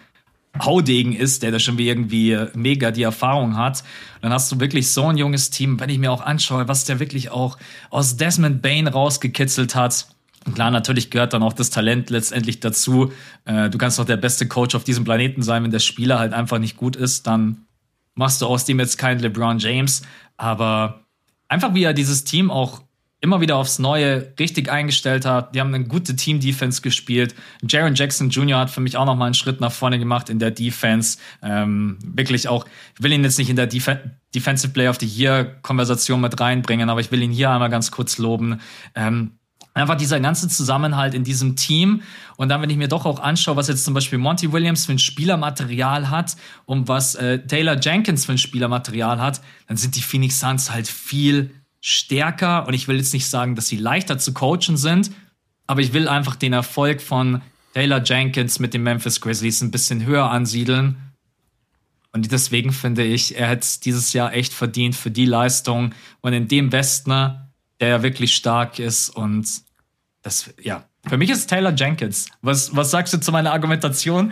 Haudegen ist, der da schon irgendwie mega die Erfahrung hat. Dann hast du wirklich so ein junges Team, wenn ich mir auch anschaue, was der wirklich auch aus Desmond Bain rausgekitzelt hat. Klar, natürlich gehört dann auch das Talent letztendlich dazu. Äh, du kannst doch der beste Coach auf diesem Planeten sein, wenn der Spieler halt einfach nicht gut ist, dann machst du aus dem jetzt kein LeBron James, aber einfach wie er dieses Team auch immer wieder aufs Neue richtig eingestellt hat. Die haben eine gute Team-Defense gespielt. Jaron Jackson Jr. hat für mich auch noch mal einen Schritt nach vorne gemacht in der Defense. Ähm, wirklich auch, ich will ihn jetzt nicht in der Def Defensive Player of the Year-Konversation mit reinbringen, aber ich will ihn hier einmal ganz kurz loben. Ähm, Einfach dieser ganze Zusammenhalt in diesem Team. Und dann, wenn ich mir doch auch anschaue, was jetzt zum Beispiel Monty Williams für ein Spielermaterial hat und was äh, Taylor Jenkins für ein Spielermaterial hat, dann sind die Phoenix Suns halt viel stärker. Und ich will jetzt nicht sagen, dass sie leichter zu coachen sind, aber ich will einfach den Erfolg von Taylor Jenkins mit den Memphis Grizzlies ein bisschen höher ansiedeln. Und deswegen finde ich, er hätte es dieses Jahr echt verdient für die Leistung. Und in dem Westen, der ja wirklich stark ist und das, ja. Für mich ist Taylor Jenkins. Was, was sagst du zu meiner Argumentation?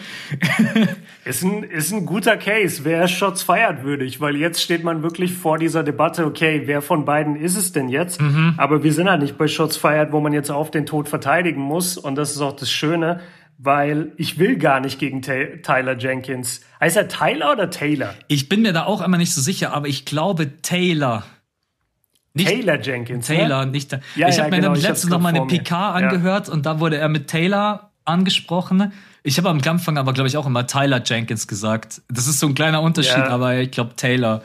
ist, ein, ist ein guter Case. Wer Shots feiert würdig, weil jetzt steht man wirklich vor dieser Debatte, okay, wer von beiden ist es denn jetzt? Mhm. Aber wir sind halt nicht bei Shots feiert, wo man jetzt auf den Tod verteidigen muss. Und das ist auch das Schöne, weil ich will gar nicht gegen Tyler Jenkins. Heißt er Tyler oder Taylor? Ich bin mir da auch immer nicht so sicher, aber ich glaube Taylor. Nicht Taylor Jenkins. Taylor, ne? nicht. Ja, ich habe mir genau, letztens noch mal eine PK angehört ja. und da wurde er mit Taylor angesprochen. Ich habe am Anfang aber, glaube ich, auch immer Tyler Jenkins gesagt. Das ist so ein kleiner Unterschied, ja. aber ich glaube Taylor.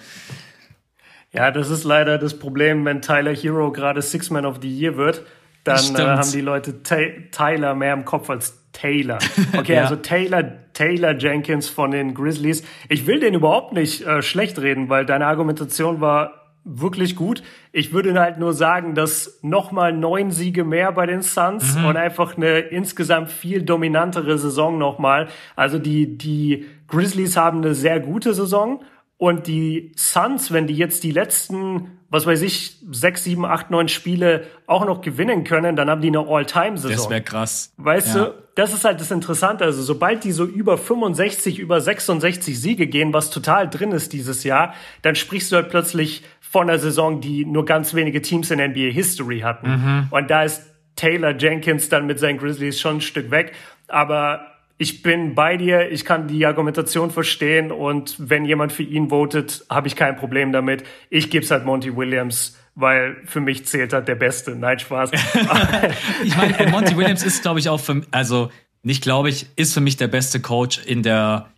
Ja, das ist leider das Problem, wenn Tyler Hero gerade Six Man of the Year wird dann äh, haben die Leute Ta Tyler mehr im Kopf als Taylor. Okay, ja. also Taylor, Taylor Jenkins von den Grizzlies. Ich will den überhaupt nicht äh, schlecht reden, weil deine Argumentation war wirklich gut. Ich würde halt nur sagen, dass nochmal neun Siege mehr bei den Suns mhm. und einfach eine insgesamt viel dominantere Saison nochmal. Also die, die Grizzlies haben eine sehr gute Saison und die Suns, wenn die jetzt die letzten was weiß ich, sechs, sieben, acht, neun Spiele auch noch gewinnen können, dann haben die eine All-Time-Saison. Das wäre krass. Weißt ja. du, das ist halt das Interessante. Also sobald die so über 65, über 66 Siege gehen, was total drin ist dieses Jahr, dann sprichst du halt plötzlich von einer Saison, die nur ganz wenige Teams in NBA History hatten. Mhm. Und da ist Taylor Jenkins dann mit seinen Grizzlies schon ein Stück weg. Aber ich bin bei dir, ich kann die Argumentation verstehen und wenn jemand für ihn votet, habe ich kein Problem damit. Ich gebe es halt Monty Williams, weil für mich zählt halt der Beste. Nein, Spaß. ich meine, Monty Williams ist, glaube ich, auch für, also nicht glaube ich, ist für mich der beste Coach in der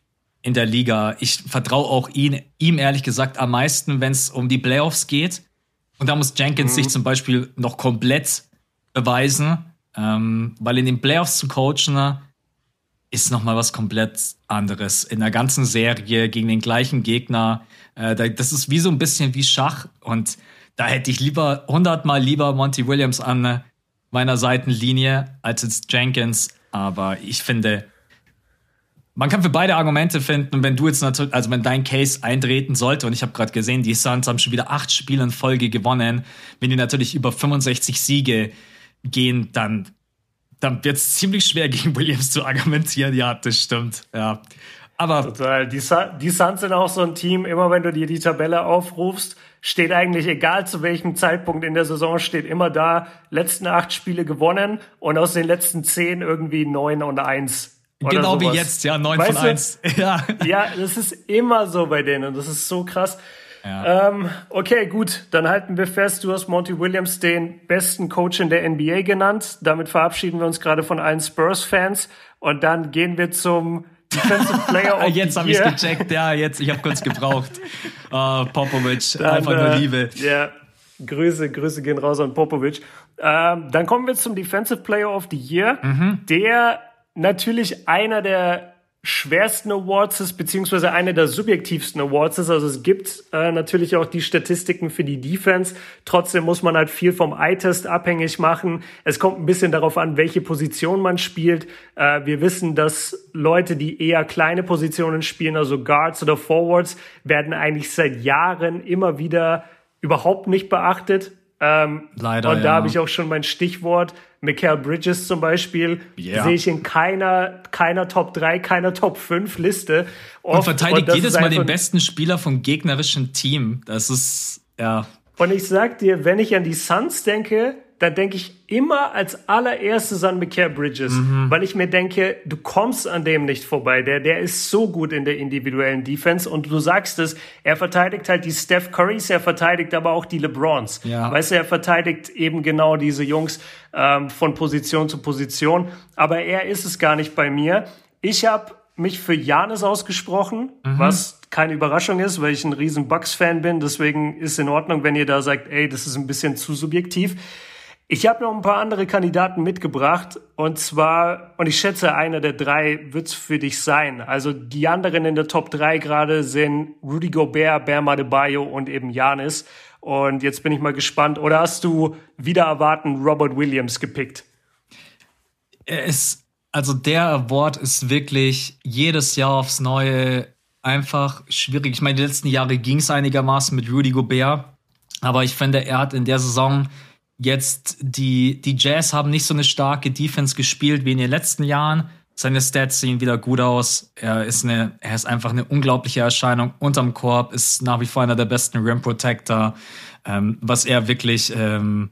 in der Liga. Ich vertraue auch ihn, ihm ehrlich gesagt am meisten, wenn es um die Playoffs geht. Und da muss Jenkins mhm. sich zum Beispiel noch komplett beweisen, ähm, weil in den Playoffs zu coachen ist noch mal was komplett anderes. In der ganzen Serie gegen den gleichen Gegner. Äh, das ist wie so ein bisschen wie Schach. Und da hätte ich lieber hundertmal lieber Monty Williams an meiner Seitenlinie als jetzt Jenkins. Aber ich finde, man kann für beide Argumente finden, wenn du jetzt natürlich, also wenn dein Case eintreten sollte, und ich habe gerade gesehen, die Suns haben schon wieder acht Spiele in Folge gewonnen, wenn die natürlich über 65 Siege gehen, dann dann wird es ziemlich schwer, gegen Williams zu argumentieren. Ja, das stimmt. Ja. Aber. Total. Die, die Suns sind auch so ein Team, immer wenn du dir die Tabelle aufrufst, steht eigentlich, egal zu welchem Zeitpunkt in der Saison, steht immer da, letzten acht Spiele gewonnen und aus den letzten zehn irgendwie neun und eins. Genau sowas. wie jetzt, ja, neun weißt von eins. Ja. ja, das ist immer so bei denen. Das ist so krass. Ja. Ähm, okay, gut, dann halten wir fest, du hast Monty Williams den besten Coach in der NBA genannt. Damit verabschieden wir uns gerade von allen Spurs-Fans und dann gehen wir zum Defensive Player of Jetzt habe ich gecheckt, ja, jetzt, ich habe kurz gebraucht. Uh, Popovic, dann, einfach nur äh, Liebe. Ja, Grüße, Grüße gehen raus an Popovic. Ähm, dann kommen wir zum Defensive Player of the Year, mhm. der natürlich einer der schwersten Awards ist, beziehungsweise eine der subjektivsten Awards ist. Also es gibt äh, natürlich auch die Statistiken für die Defense. Trotzdem muss man halt viel vom Eye-Test abhängig machen. Es kommt ein bisschen darauf an, welche Position man spielt. Äh, wir wissen, dass Leute, die eher kleine Positionen spielen, also Guards oder Forwards, werden eigentlich seit Jahren immer wieder überhaupt nicht beachtet. Ähm, Leider. Und da ja. habe ich auch schon mein Stichwort. Mikael Bridges zum Beispiel yeah. sehe ich in keiner, keiner Top 3, keiner Top 5 Liste. Oft. Und verteidigt und jedes Mal den besten Spieler vom gegnerischen Team. Das ist, ja. Und ich sag dir, wenn ich an die Suns denke, da denke ich immer als allererstes an Mikael Bridges, mhm. weil ich mir denke, du kommst an dem nicht vorbei. Der, der ist so gut in der individuellen Defense und du sagst es, er verteidigt halt die Steph Currys, er verteidigt aber auch die LeBrons. Ja. Weißt du, er verteidigt eben genau diese Jungs ähm, von Position zu Position, aber er ist es gar nicht bei mir. Ich habe mich für Janis ausgesprochen, mhm. was keine Überraschung ist, weil ich ein riesen Bucks-Fan bin. Deswegen ist in Ordnung, wenn ihr da sagt, ey, das ist ein bisschen zu subjektiv. Ich habe noch ein paar andere Kandidaten mitgebracht und zwar, und ich schätze, einer der drei wird's für dich sein. Also die anderen in der Top 3 gerade sind Rudy Gobert, Bam Adebayo und eben Janis. Und jetzt bin ich mal gespannt. Oder hast du wieder erwarten Robert Williams gepickt? Er ist, also der Award ist wirklich jedes Jahr aufs Neue einfach schwierig. Ich meine, die letzten Jahre ging's einigermaßen mit Rudy Gobert. Aber ich finde, er hat in der Saison Jetzt, die, die Jazz haben nicht so eine starke Defense gespielt wie in den letzten Jahren. Seine Stats sehen wieder gut aus. Er ist eine, er ist einfach eine unglaubliche Erscheinung unterm Korb, ist nach wie vor einer der besten Rim Protector. Ähm, was er wirklich ähm,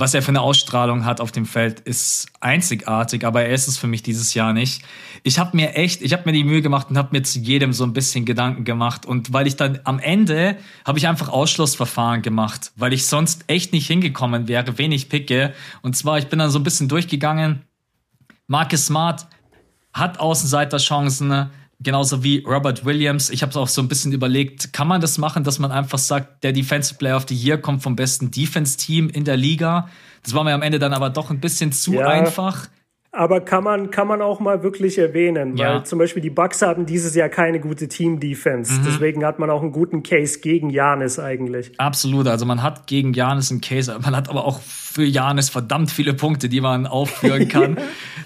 was er für eine Ausstrahlung hat auf dem Feld, ist einzigartig, aber er ist es für mich dieses Jahr nicht. Ich habe mir echt, ich habe mir die Mühe gemacht und habe mir zu jedem so ein bisschen Gedanken gemacht und weil ich dann am Ende habe ich einfach Ausschlussverfahren gemacht, weil ich sonst echt nicht hingekommen wäre, wen ich picke. Und zwar, ich bin dann so ein bisschen durchgegangen. Marcus Smart hat Außenseiterchancen. Genauso wie Robert Williams. Ich habe auch so ein bisschen überlegt, kann man das machen, dass man einfach sagt, der Defensive Player of the Year kommt vom besten Defense-Team in der Liga. Das war mir am Ende dann aber doch ein bisschen zu ja. einfach. Aber kann man, kann man auch mal wirklich erwähnen, ja. weil zum Beispiel die Bucks haben dieses Jahr keine gute Team-Defense. Mhm. Deswegen hat man auch einen guten Case gegen Janis eigentlich. Absolut. Also man hat gegen Janis einen Case, man hat aber auch für Janis verdammt viele Punkte, die man aufführen kann.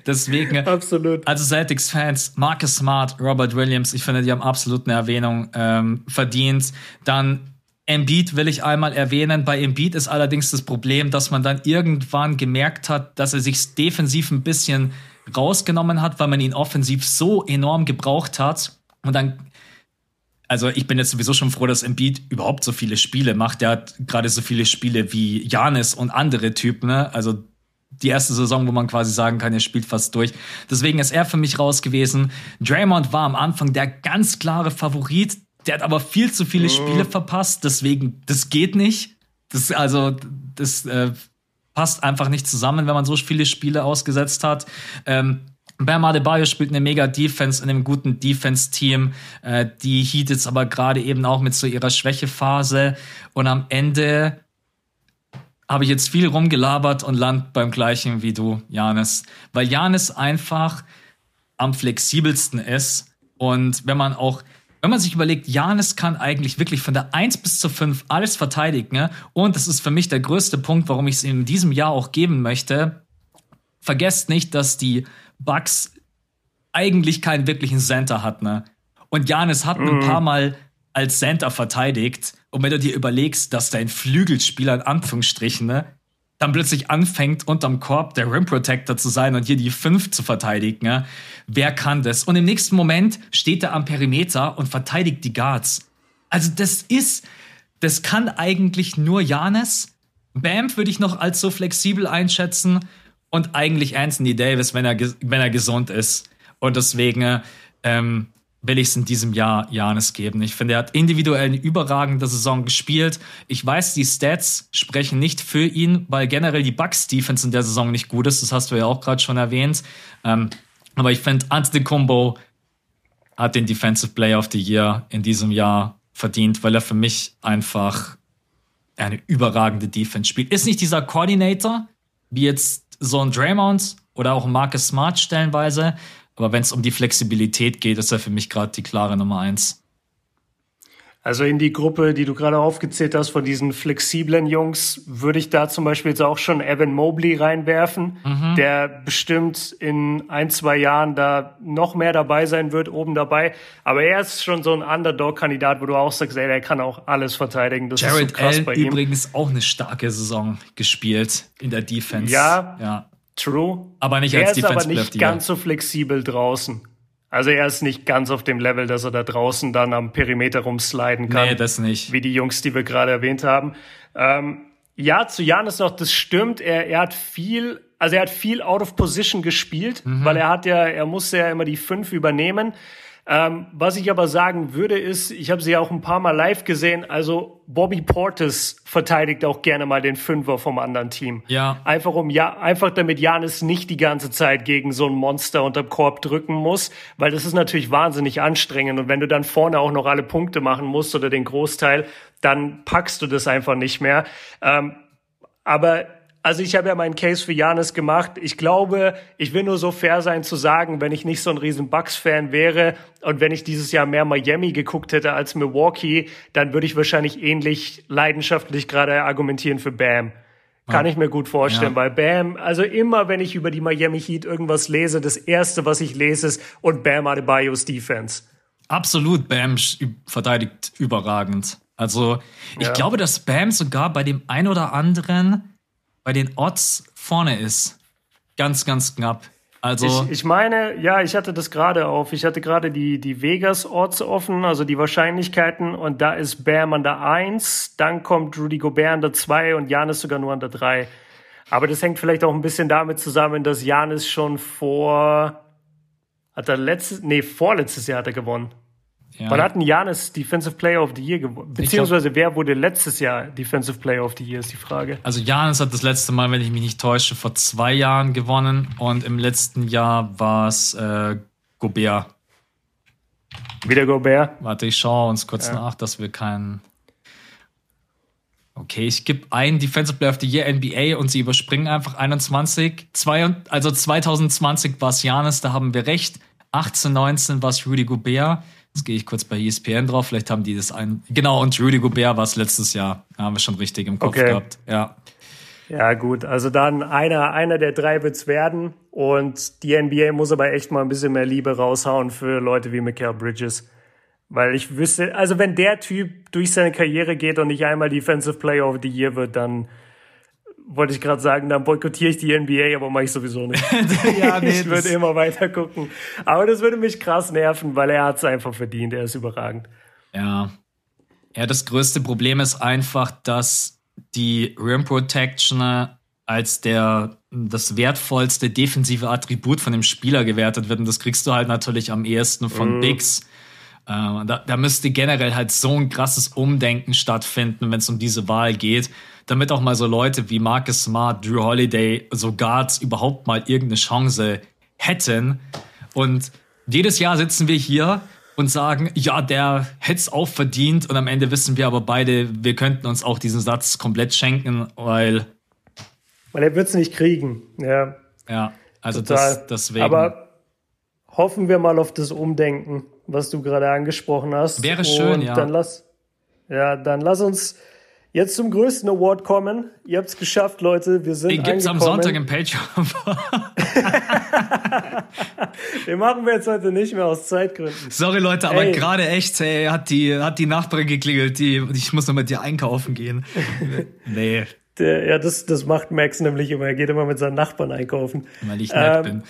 Deswegen. Absolut. Also Celtics-Fans, Marcus Smart, Robert Williams, ich finde, die haben absolut eine Erwähnung ähm, verdient. Dann Embiid will ich einmal erwähnen. Bei Embiid ist allerdings das Problem, dass man dann irgendwann gemerkt hat, dass er sich defensiv ein bisschen rausgenommen hat, weil man ihn offensiv so enorm gebraucht hat. Und dann, also ich bin jetzt sowieso schon froh, dass Embiid überhaupt so viele Spiele macht. Der hat gerade so viele Spiele wie Janis und andere Typen. Ne? Also die erste Saison, wo man quasi sagen kann, er spielt fast durch. Deswegen ist er für mich raus gewesen. Draymond war am Anfang der ganz klare Favorit. Der hat aber viel zu viele oh. Spiele verpasst, deswegen, das geht nicht. Das, also, das äh, passt einfach nicht zusammen, wenn man so viele Spiele ausgesetzt hat. Ähm, Bam Adebayo spielt eine mega Defense in einem guten Defense-Team. Äh, die Heat jetzt aber gerade eben auch mit so ihrer Schwächephase. Und am Ende habe ich jetzt viel rumgelabert und land beim gleichen wie du, Janis. Weil Janis einfach am flexibelsten ist. Und wenn man auch wenn man sich überlegt, Janis kann eigentlich wirklich von der 1 bis zur 5 alles verteidigen. Ne? Und das ist für mich der größte Punkt, warum ich es in diesem Jahr auch geben möchte. Vergesst nicht, dass die Bucks eigentlich keinen wirklichen Center hatten. Ne? Und Janis hat mhm. ein paar Mal als Center verteidigt. Und wenn du dir überlegst, dass dein Flügelspieler in Anführungsstrichen ne, dann plötzlich anfängt, unterm Korb der Rim Protector zu sein und hier die 5 zu verteidigen. Wer kann das? Und im nächsten Moment steht er am Perimeter und verteidigt die Guards. Also das ist, das kann eigentlich nur Janis. Bam würde ich noch als so flexibel einschätzen und eigentlich Anthony Davis, wenn er, wenn er gesund ist. Und deswegen ähm, will ich es in diesem Jahr Janis geben. Ich finde, er hat individuell eine überragende Saison gespielt. Ich weiß, die Stats sprechen nicht für ihn, weil generell die Bucks Defense in der Saison nicht gut ist. Das hast du ja auch gerade schon erwähnt. Ähm, aber ich finde, Antetokounmpo hat den Defensive Player of the Year in diesem Jahr verdient, weil er für mich einfach eine überragende Defense spielt. Ist nicht dieser Coordinator, wie jetzt so ein Draymond oder auch Marcus Smart stellenweise, aber wenn es um die Flexibilität geht, ist er für mich gerade die klare Nummer eins. Also in die Gruppe, die du gerade aufgezählt hast, von diesen flexiblen Jungs, würde ich da zum Beispiel jetzt auch schon Evan Mobley reinwerfen, mhm. der bestimmt in ein, zwei Jahren da noch mehr dabei sein wird, oben dabei. Aber er ist schon so ein Underdog-Kandidat, wo du auch sagst, ey, der kann auch alles verteidigen. Das Jared ist so krass Allen bei ihm. übrigens auch eine starke Saison gespielt in der Defense. Ja, ja. True. Aber nicht als er ist aber nicht ganz so flexibel draußen. Also er ist nicht ganz auf dem Level, dass er da draußen dann am Perimeter rumsliden kann. Nee, das nicht. Wie die Jungs, die wir gerade erwähnt haben. Ähm, ja, zu Janis noch, das stimmt. Er, er hat viel, also er hat viel out of position gespielt, mhm. weil er hat ja, er musste ja immer die fünf übernehmen. Ähm, was ich aber sagen würde, ist, ich habe sie ja auch ein paar Mal live gesehen, also Bobby Portis verteidigt auch gerne mal den Fünfer vom anderen Team. Ja. Einfach um ja, einfach damit Janis nicht die ganze Zeit gegen so ein Monster unterm Korb drücken muss, weil das ist natürlich wahnsinnig anstrengend und wenn du dann vorne auch noch alle Punkte machen musst oder den Großteil, dann packst du das einfach nicht mehr. Ähm, aber also ich habe ja meinen Case für Janis gemacht. Ich glaube, ich will nur so fair sein zu sagen, wenn ich nicht so ein riesen Bucks-Fan wäre und wenn ich dieses Jahr mehr Miami geguckt hätte als Milwaukee, dann würde ich wahrscheinlich ähnlich leidenschaftlich gerade argumentieren für Bam. Kann ja. ich mir gut vorstellen, ja. weil Bam, also immer wenn ich über die Miami Heat irgendwas lese, das erste, was ich lese, ist und Bam Adebayos Defense. Absolut, Bam verteidigt überragend. Also ich ja. glaube, dass Bam sogar bei dem ein oder anderen bei den Odds vorne ist. Ganz, ganz knapp. Also ich, ich meine, ja, ich hatte das gerade auf. Ich hatte gerade die, die Vegas-Odds offen, also die Wahrscheinlichkeiten. Und da ist Bam an der 1, dann kommt Rudy Gobert an der 2 und Janis sogar nur an der 3. Aber das hängt vielleicht auch ein bisschen damit zusammen, dass Janis schon vor, hat er letztes, nee, vorletztes Jahr hat er gewonnen. Ja. Wann hat ein Janis Defensive Player of the Year gewonnen? Beziehungsweise glaub, wer wurde letztes Jahr Defensive Player of the Year, ist die Frage. Also Janis hat das letzte Mal, wenn ich mich nicht täusche, vor zwei Jahren gewonnen und im letzten Jahr war es äh, Gobert. Wieder Gobert? Warte, ich schaue uns kurz ja. nach, dass wir keinen. Okay, ich gebe einen Defensive Player of the Year NBA und sie überspringen einfach 21. Zwei, also 2020 war es Janis, da haben wir recht. 18, 19 war es Rudy Gobert. Jetzt gehe ich kurz bei ESPN drauf, vielleicht haben die das ein. Genau, und Rudy Gobert war es letztes Jahr. Da haben wir schon richtig im Kopf okay. gehabt. Ja. Ja, gut. Also dann einer, einer der drei wird's werden. Und die NBA muss aber echt mal ein bisschen mehr Liebe raushauen für Leute wie Michael Bridges. Weil ich wüsste, also wenn der Typ durch seine Karriere geht und nicht einmal Defensive Player of the Year wird, dann wollte ich gerade sagen, dann boykottiere ich die NBA, aber mache ich sowieso nicht. ja, nee, ich würde immer weiter gucken. Aber das würde mich krass nerven, weil er hat es einfach verdient. Er ist überragend. Ja. Ja, das größte Problem ist einfach, dass die Rim Protection als der das wertvollste defensive Attribut von dem Spieler gewertet wird. Und das kriegst du halt natürlich am ehesten von mm. Bigs. Äh, da, da müsste generell halt so ein krasses Umdenken stattfinden, wenn es um diese Wahl geht, damit auch mal so Leute wie Marcus Smart, Drew Holiday, so Guards überhaupt mal irgendeine Chance hätten. Und jedes Jahr sitzen wir hier und sagen, ja, der hätte es auch verdient. Und am Ende wissen wir aber beide, wir könnten uns auch diesen Satz komplett schenken, weil. Weil er wird es nicht kriegen, ja. Ja, also das, deswegen. Aber hoffen wir mal auf das Umdenken, was du gerade angesprochen hast. Wäre schön, und ja. Dann lass, ja, dann lass uns Jetzt zum größten Award kommen. Ihr habt es geschafft, Leute. Wir sind Den gibt's am Sonntag im Patreon. Den machen wir jetzt heute nicht mehr aus Zeitgründen. Sorry, Leute, aber gerade echt, ey, hat die, hat die Nachbarin geklingelt. Die, ich muss noch mit dir einkaufen gehen. nee. Der, ja, das, das macht Max nämlich immer. Er geht immer mit seinen Nachbarn einkaufen. Weil ich nett ähm,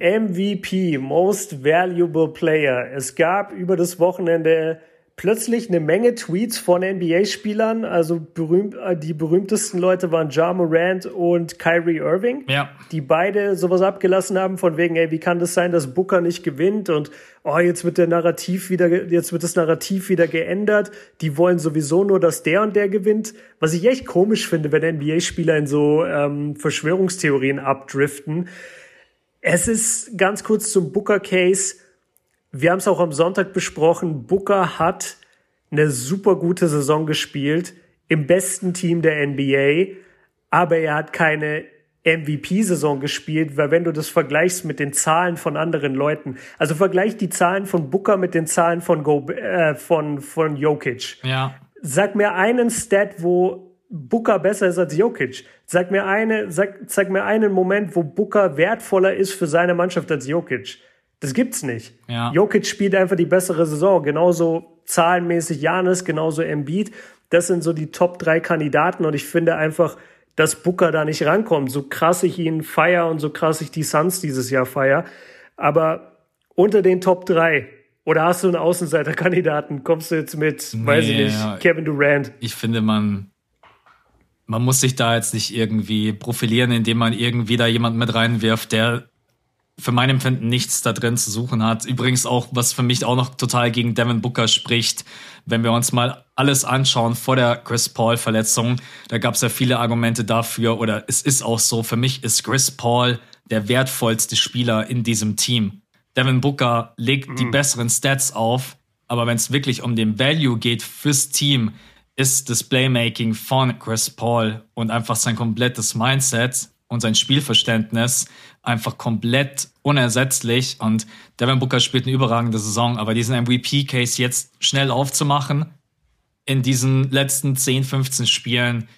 bin. MVP, Most Valuable Player. Es gab über das Wochenende plötzlich eine Menge Tweets von NBA-Spielern. Also berühmt, äh, die berühmtesten Leute waren Ja Morant und Kyrie Irving, ja. die beide sowas abgelassen haben von wegen, ey, wie kann das sein, dass Booker nicht gewinnt und oh, jetzt wird der Narrativ wieder, jetzt wird das Narrativ wieder geändert. Die wollen sowieso nur, dass der und der gewinnt. Was ich echt komisch finde, wenn NBA-Spieler in so ähm, Verschwörungstheorien abdriften. Es ist ganz kurz zum Booker-Case wir haben es auch am Sonntag besprochen. Booker hat eine super gute Saison gespielt im besten Team der NBA, aber er hat keine MVP-Saison gespielt, weil wenn du das vergleichst mit den Zahlen von anderen Leuten, also vergleich die Zahlen von Booker mit den Zahlen von Go, äh, von von Jokic. Ja. Sag mir einen Stat, wo Booker besser ist als Jokic. Sag mir eine, sag, sag mir einen Moment, wo Booker wertvoller ist für seine Mannschaft als Jokic. Das gibt's nicht. Ja. Jokic spielt einfach die bessere Saison. Genauso zahlenmäßig Janis, genauso Embiid. Das sind so die Top drei Kandidaten und ich finde einfach, dass Booker da nicht rankommt. So krass ich ihn feier und so krass ich die Suns dieses Jahr feier. Aber unter den Top drei oder hast du einen Außenseiterkandidaten? Kommst du jetzt mit, nee, weiß ich nicht, Kevin Durant? Ich finde, man, man muss sich da jetzt nicht irgendwie profilieren, indem man irgendwie da jemanden mit reinwirft, der für mein Empfinden nichts da drin zu suchen hat. Übrigens auch, was für mich auch noch total gegen Devin Booker spricht, wenn wir uns mal alles anschauen vor der Chris Paul Verletzung, da gab es ja viele Argumente dafür oder es ist auch so, für mich ist Chris Paul der wertvollste Spieler in diesem Team. Devin Booker legt mhm. die besseren Stats auf, aber wenn es wirklich um den Value geht fürs Team, ist das Playmaking von Chris Paul und einfach sein komplettes Mindset und sein Spielverständnis einfach komplett unersetzlich. Und Devin Booker spielt eine überragende Saison, aber diesen MVP-Case jetzt schnell aufzumachen in diesen letzten 10, 15 Spielen,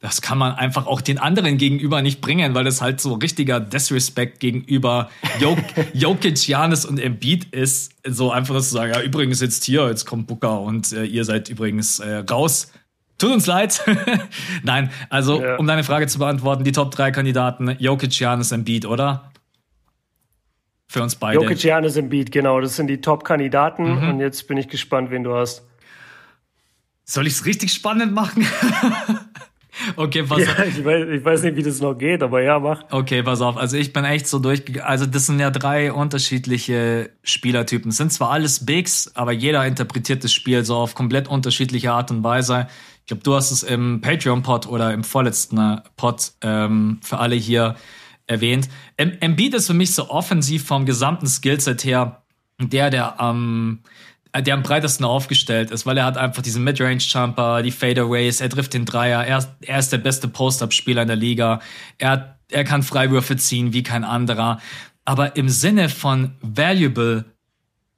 das kann man einfach auch den anderen gegenüber nicht bringen, weil das halt so richtiger Disrespect gegenüber Jok Jokic, Janis und Embiid ist. So einfach zu sagen, ja, übrigens jetzt hier, jetzt kommt Booker und äh, ihr seid übrigens äh, raus. Tut uns leid. Nein, also ja. um deine Frage zu beantworten, die Top 3 Kandidaten, Jokic, Janis, Embiid, oder? Für uns beide. Jokic, Janis, Embiid, genau. Das sind die Top-Kandidaten. Mhm. Und jetzt bin ich gespannt, wen du hast. Soll ich es richtig spannend machen? okay, pass ja, auf. Ich weiß, ich weiß nicht, wie das noch geht, aber ja, mach. Okay, pass auf. Also ich bin echt so durchgegangen. Also das sind ja drei unterschiedliche Spielertypen. Es sind zwar alles Bigs, aber jeder interpretiert das Spiel so auf komplett unterschiedliche Art und Weise. Ich glaube, du hast es im Patreon-Pod oder im vorletzten Pod ähm, für alle hier erwähnt. Embiid ist für mich so offensiv vom gesamten Skillset her der, der am, ähm, der am breitesten aufgestellt ist, weil er hat einfach diesen Midrange-Jumper, die Fadeaways, er trifft den Dreier, er, er ist der beste Post-Up-Spieler in der Liga, er, er kann Freiwürfe ziehen wie kein anderer. Aber im Sinne von valuable,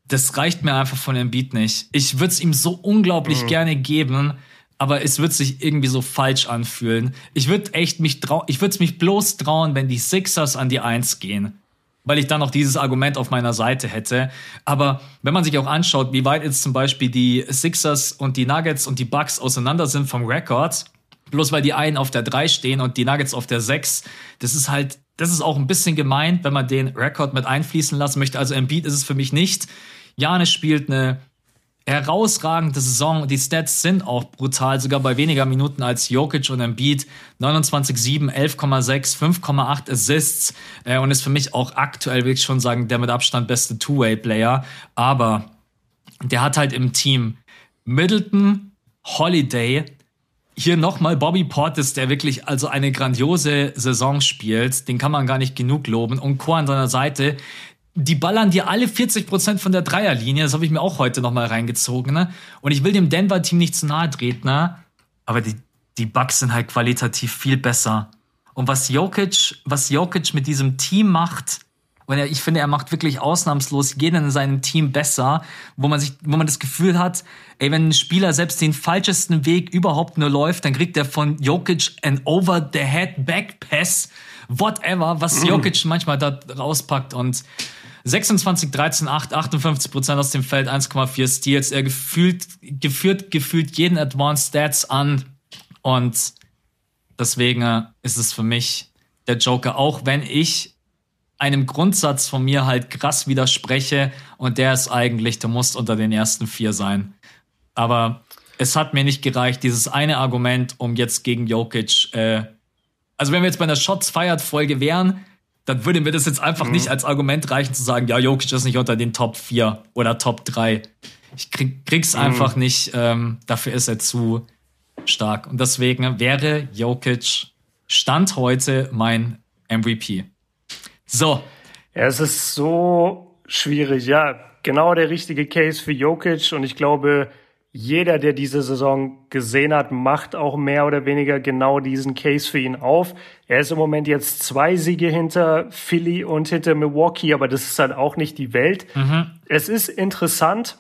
das reicht mir einfach von Embiid nicht. Ich würde es ihm so unglaublich mhm. gerne geben, aber es wird sich irgendwie so falsch anfühlen. Ich würde echt mich trauen, ich würde es mich bloß trauen, wenn die Sixers an die Eins gehen. Weil ich dann noch dieses Argument auf meiner Seite hätte. Aber wenn man sich auch anschaut, wie weit jetzt zum Beispiel die Sixers und die Nuggets und die Bucks auseinander sind vom Rekord, bloß weil die einen auf der 3 stehen und die Nuggets auf der 6, das ist halt, das ist auch ein bisschen gemeint, wenn man den Rekord mit einfließen lassen möchte. Also Embiid ist es für mich nicht. Janis spielt eine herausragende Saison. Die Stats sind auch brutal, sogar bei weniger Minuten als Jokic und Embiid. 29,7, 11,6, 5,8 Assists äh, und ist für mich auch aktuell, will ich schon sagen, der mit Abstand beste Two-Way-Player. Aber der hat halt im Team Middleton, Holiday, hier nochmal Bobby Portis, der wirklich also eine grandiose Saison spielt. Den kann man gar nicht genug loben. Und Co an seiner Seite, die ballern dir alle 40 Prozent von der Dreierlinie. Das habe ich mir auch heute noch mal reingezogen. Ne? Und ich will dem Denver-Team nicht zu nahe treten, ne? aber die, die Bucks sind halt qualitativ viel besser. Und was Jokic, was Jokic mit diesem Team macht, und er, ich finde, er macht wirklich ausnahmslos jeden in seinem Team besser, wo man sich, wo man das Gefühl hat, ey, wenn ein Spieler selbst den falschesten Weg überhaupt nur läuft, dann kriegt er von Jokic an over the head back pass, whatever, was mhm. Jokic manchmal da rauspackt und 26, 13, 8, 58 Prozent aus dem Feld, 1,4 Steals. Er gefühlt, geführt, gefühlt jeden Advanced Stats an. Und deswegen ist es für mich der Joker, auch wenn ich einem Grundsatz von mir halt krass widerspreche. Und der ist eigentlich, du musst unter den ersten vier sein. Aber es hat mir nicht gereicht, dieses eine Argument, um jetzt gegen Jokic, äh, also wenn wir jetzt bei einer Shots feiert Folge wären, dann würde mir das jetzt einfach mhm. nicht als Argument reichen zu sagen, ja, Jokic ist nicht unter den Top 4 oder Top 3. Ich krieg, krieg's mhm. einfach nicht, ähm, dafür ist er zu stark. Und deswegen wäre Jokic Stand heute mein MVP. So. Ja, es ist so schwierig, ja. Genau der richtige Case für Jokic und ich glaube, jeder, der diese Saison gesehen hat, macht auch mehr oder weniger genau diesen Case für ihn auf. Er ist im Moment jetzt zwei Siege hinter Philly und hinter Milwaukee, aber das ist halt auch nicht die Welt. Mhm. Es ist interessant,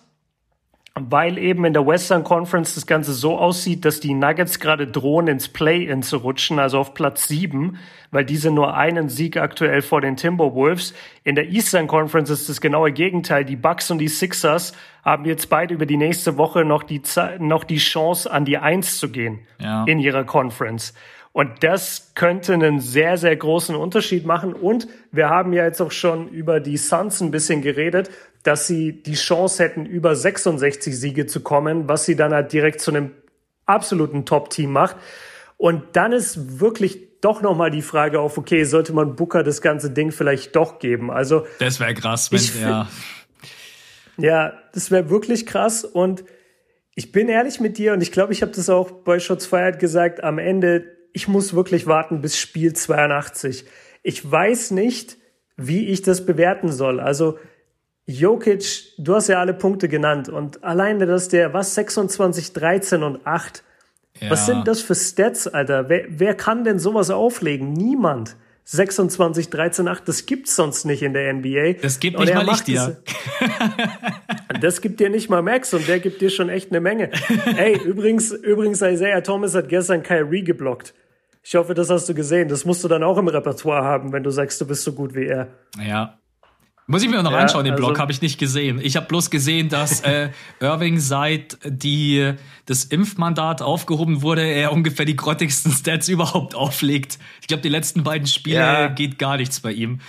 weil eben in der Western Conference das Ganze so aussieht, dass die Nuggets gerade drohen, ins Play-In zu rutschen, also auf Platz sieben, weil diese nur einen Sieg aktuell vor den Timberwolves. In der Eastern Conference ist das genaue Gegenteil. Die Bucks und die Sixers haben jetzt beide über die nächste Woche noch die, noch die Chance, an die Eins zu gehen ja. in ihrer Conference. Und das könnte einen sehr, sehr großen Unterschied machen. Und wir haben ja jetzt auch schon über die Suns ein bisschen geredet dass sie die Chance hätten, über 66 Siege zu kommen, was sie dann halt direkt zu einem absoluten Top-Team macht. Und dann ist wirklich doch nochmal die Frage auf, okay, sollte man Booker das ganze Ding vielleicht doch geben? Also. Das wäre krass, wenn, ich, ja. Ja, das wäre wirklich krass. Und ich bin ehrlich mit dir und ich glaube, ich habe das auch bei Shots Fired gesagt, am Ende, ich muss wirklich warten bis Spiel 82. Ich weiß nicht, wie ich das bewerten soll. Also, Jokic, du hast ja alle Punkte genannt und alleine, dass der, was, 26, 13 und 8. Ja. Was sind das für Stats, Alter? Wer, wer kann denn sowas auflegen? Niemand. 26, 13, 8, das gibt's sonst nicht in der NBA. Das gibt nicht mal ich dir. Das, das gibt dir nicht mal Max und der gibt dir schon echt eine Menge. Ey, übrigens, übrigens, Isaiah Thomas hat gestern Kyrie geblockt. Ich hoffe, das hast du gesehen. Das musst du dann auch im Repertoire haben, wenn du sagst, du bist so gut wie er. Ja, muss ich mir noch ja, anschauen, den also, Blog habe ich nicht gesehen. Ich habe bloß gesehen, dass äh, Irving seit die das Impfmandat aufgehoben wurde, er ungefähr die grottigsten Stats überhaupt auflegt. Ich glaube, die letzten beiden Spiele ja. geht gar nichts bei ihm.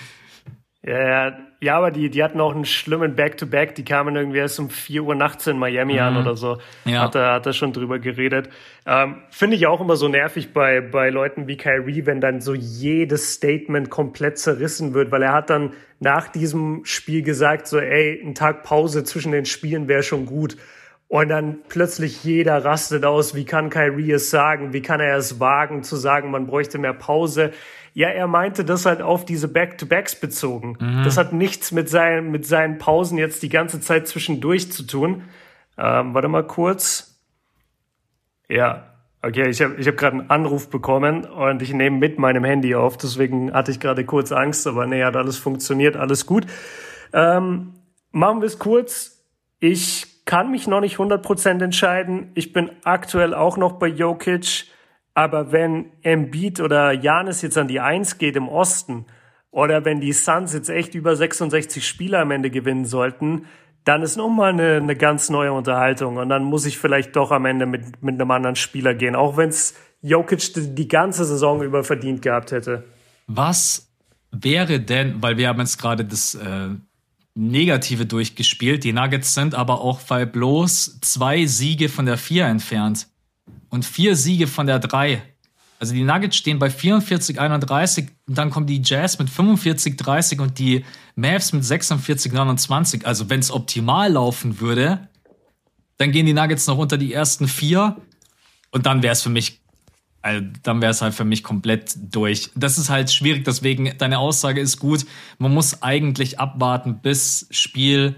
Ja, ja, aber die, die hatten auch einen schlimmen Back-to-Back. -Back. Die kamen irgendwie erst um 4 Uhr nachts in Miami mhm. an oder so. Ja. Hat er, hat er schon drüber geredet. Ähm, Finde ich auch immer so nervig bei, bei Leuten wie Kyrie, wenn dann so jedes Statement komplett zerrissen wird, weil er hat dann nach diesem Spiel gesagt, so, ey, ein Tag Pause zwischen den Spielen wäre schon gut. Und dann plötzlich jeder rastet aus. Wie kann Kyrie es sagen? Wie kann er es wagen zu sagen, man bräuchte mehr Pause? Ja, er meinte das halt auf diese Back-to-Backs bezogen. Mhm. Das hat nichts mit seinen, mit seinen Pausen jetzt die ganze Zeit zwischendurch zu tun. Ähm, warte mal kurz. Ja, okay, ich habe ich hab gerade einen Anruf bekommen und ich nehme mit meinem Handy auf. Deswegen hatte ich gerade kurz Angst, aber nee, hat alles funktioniert, alles gut. Ähm, machen wir es kurz. Ich kann mich noch nicht 100% entscheiden. Ich bin aktuell auch noch bei Jokic. Aber wenn Embiid oder Janis jetzt an die Eins geht im Osten oder wenn die Suns jetzt echt über 66 Spiele am Ende gewinnen sollten, dann ist nochmal eine, eine ganz neue Unterhaltung. Und dann muss ich vielleicht doch am Ende mit, mit einem anderen Spieler gehen, auch wenn es Jokic die, die ganze Saison über verdient gehabt hätte. Was wäre denn, weil wir haben jetzt gerade das äh, Negative durchgespielt, die Nuggets sind aber auch weil bloß zwei Siege von der Vier entfernt und vier Siege von der 3. Also die Nuggets stehen bei 44, 31, und dann kommen die Jazz mit 45, 30 und die Mavs mit 46, 29. Also wenn es optimal laufen würde, dann gehen die Nuggets noch unter die ersten vier und dann wäre es für mich, also dann wäre es halt für mich komplett durch. Das ist halt schwierig, deswegen deine Aussage ist gut. Man muss eigentlich abwarten bis Spiel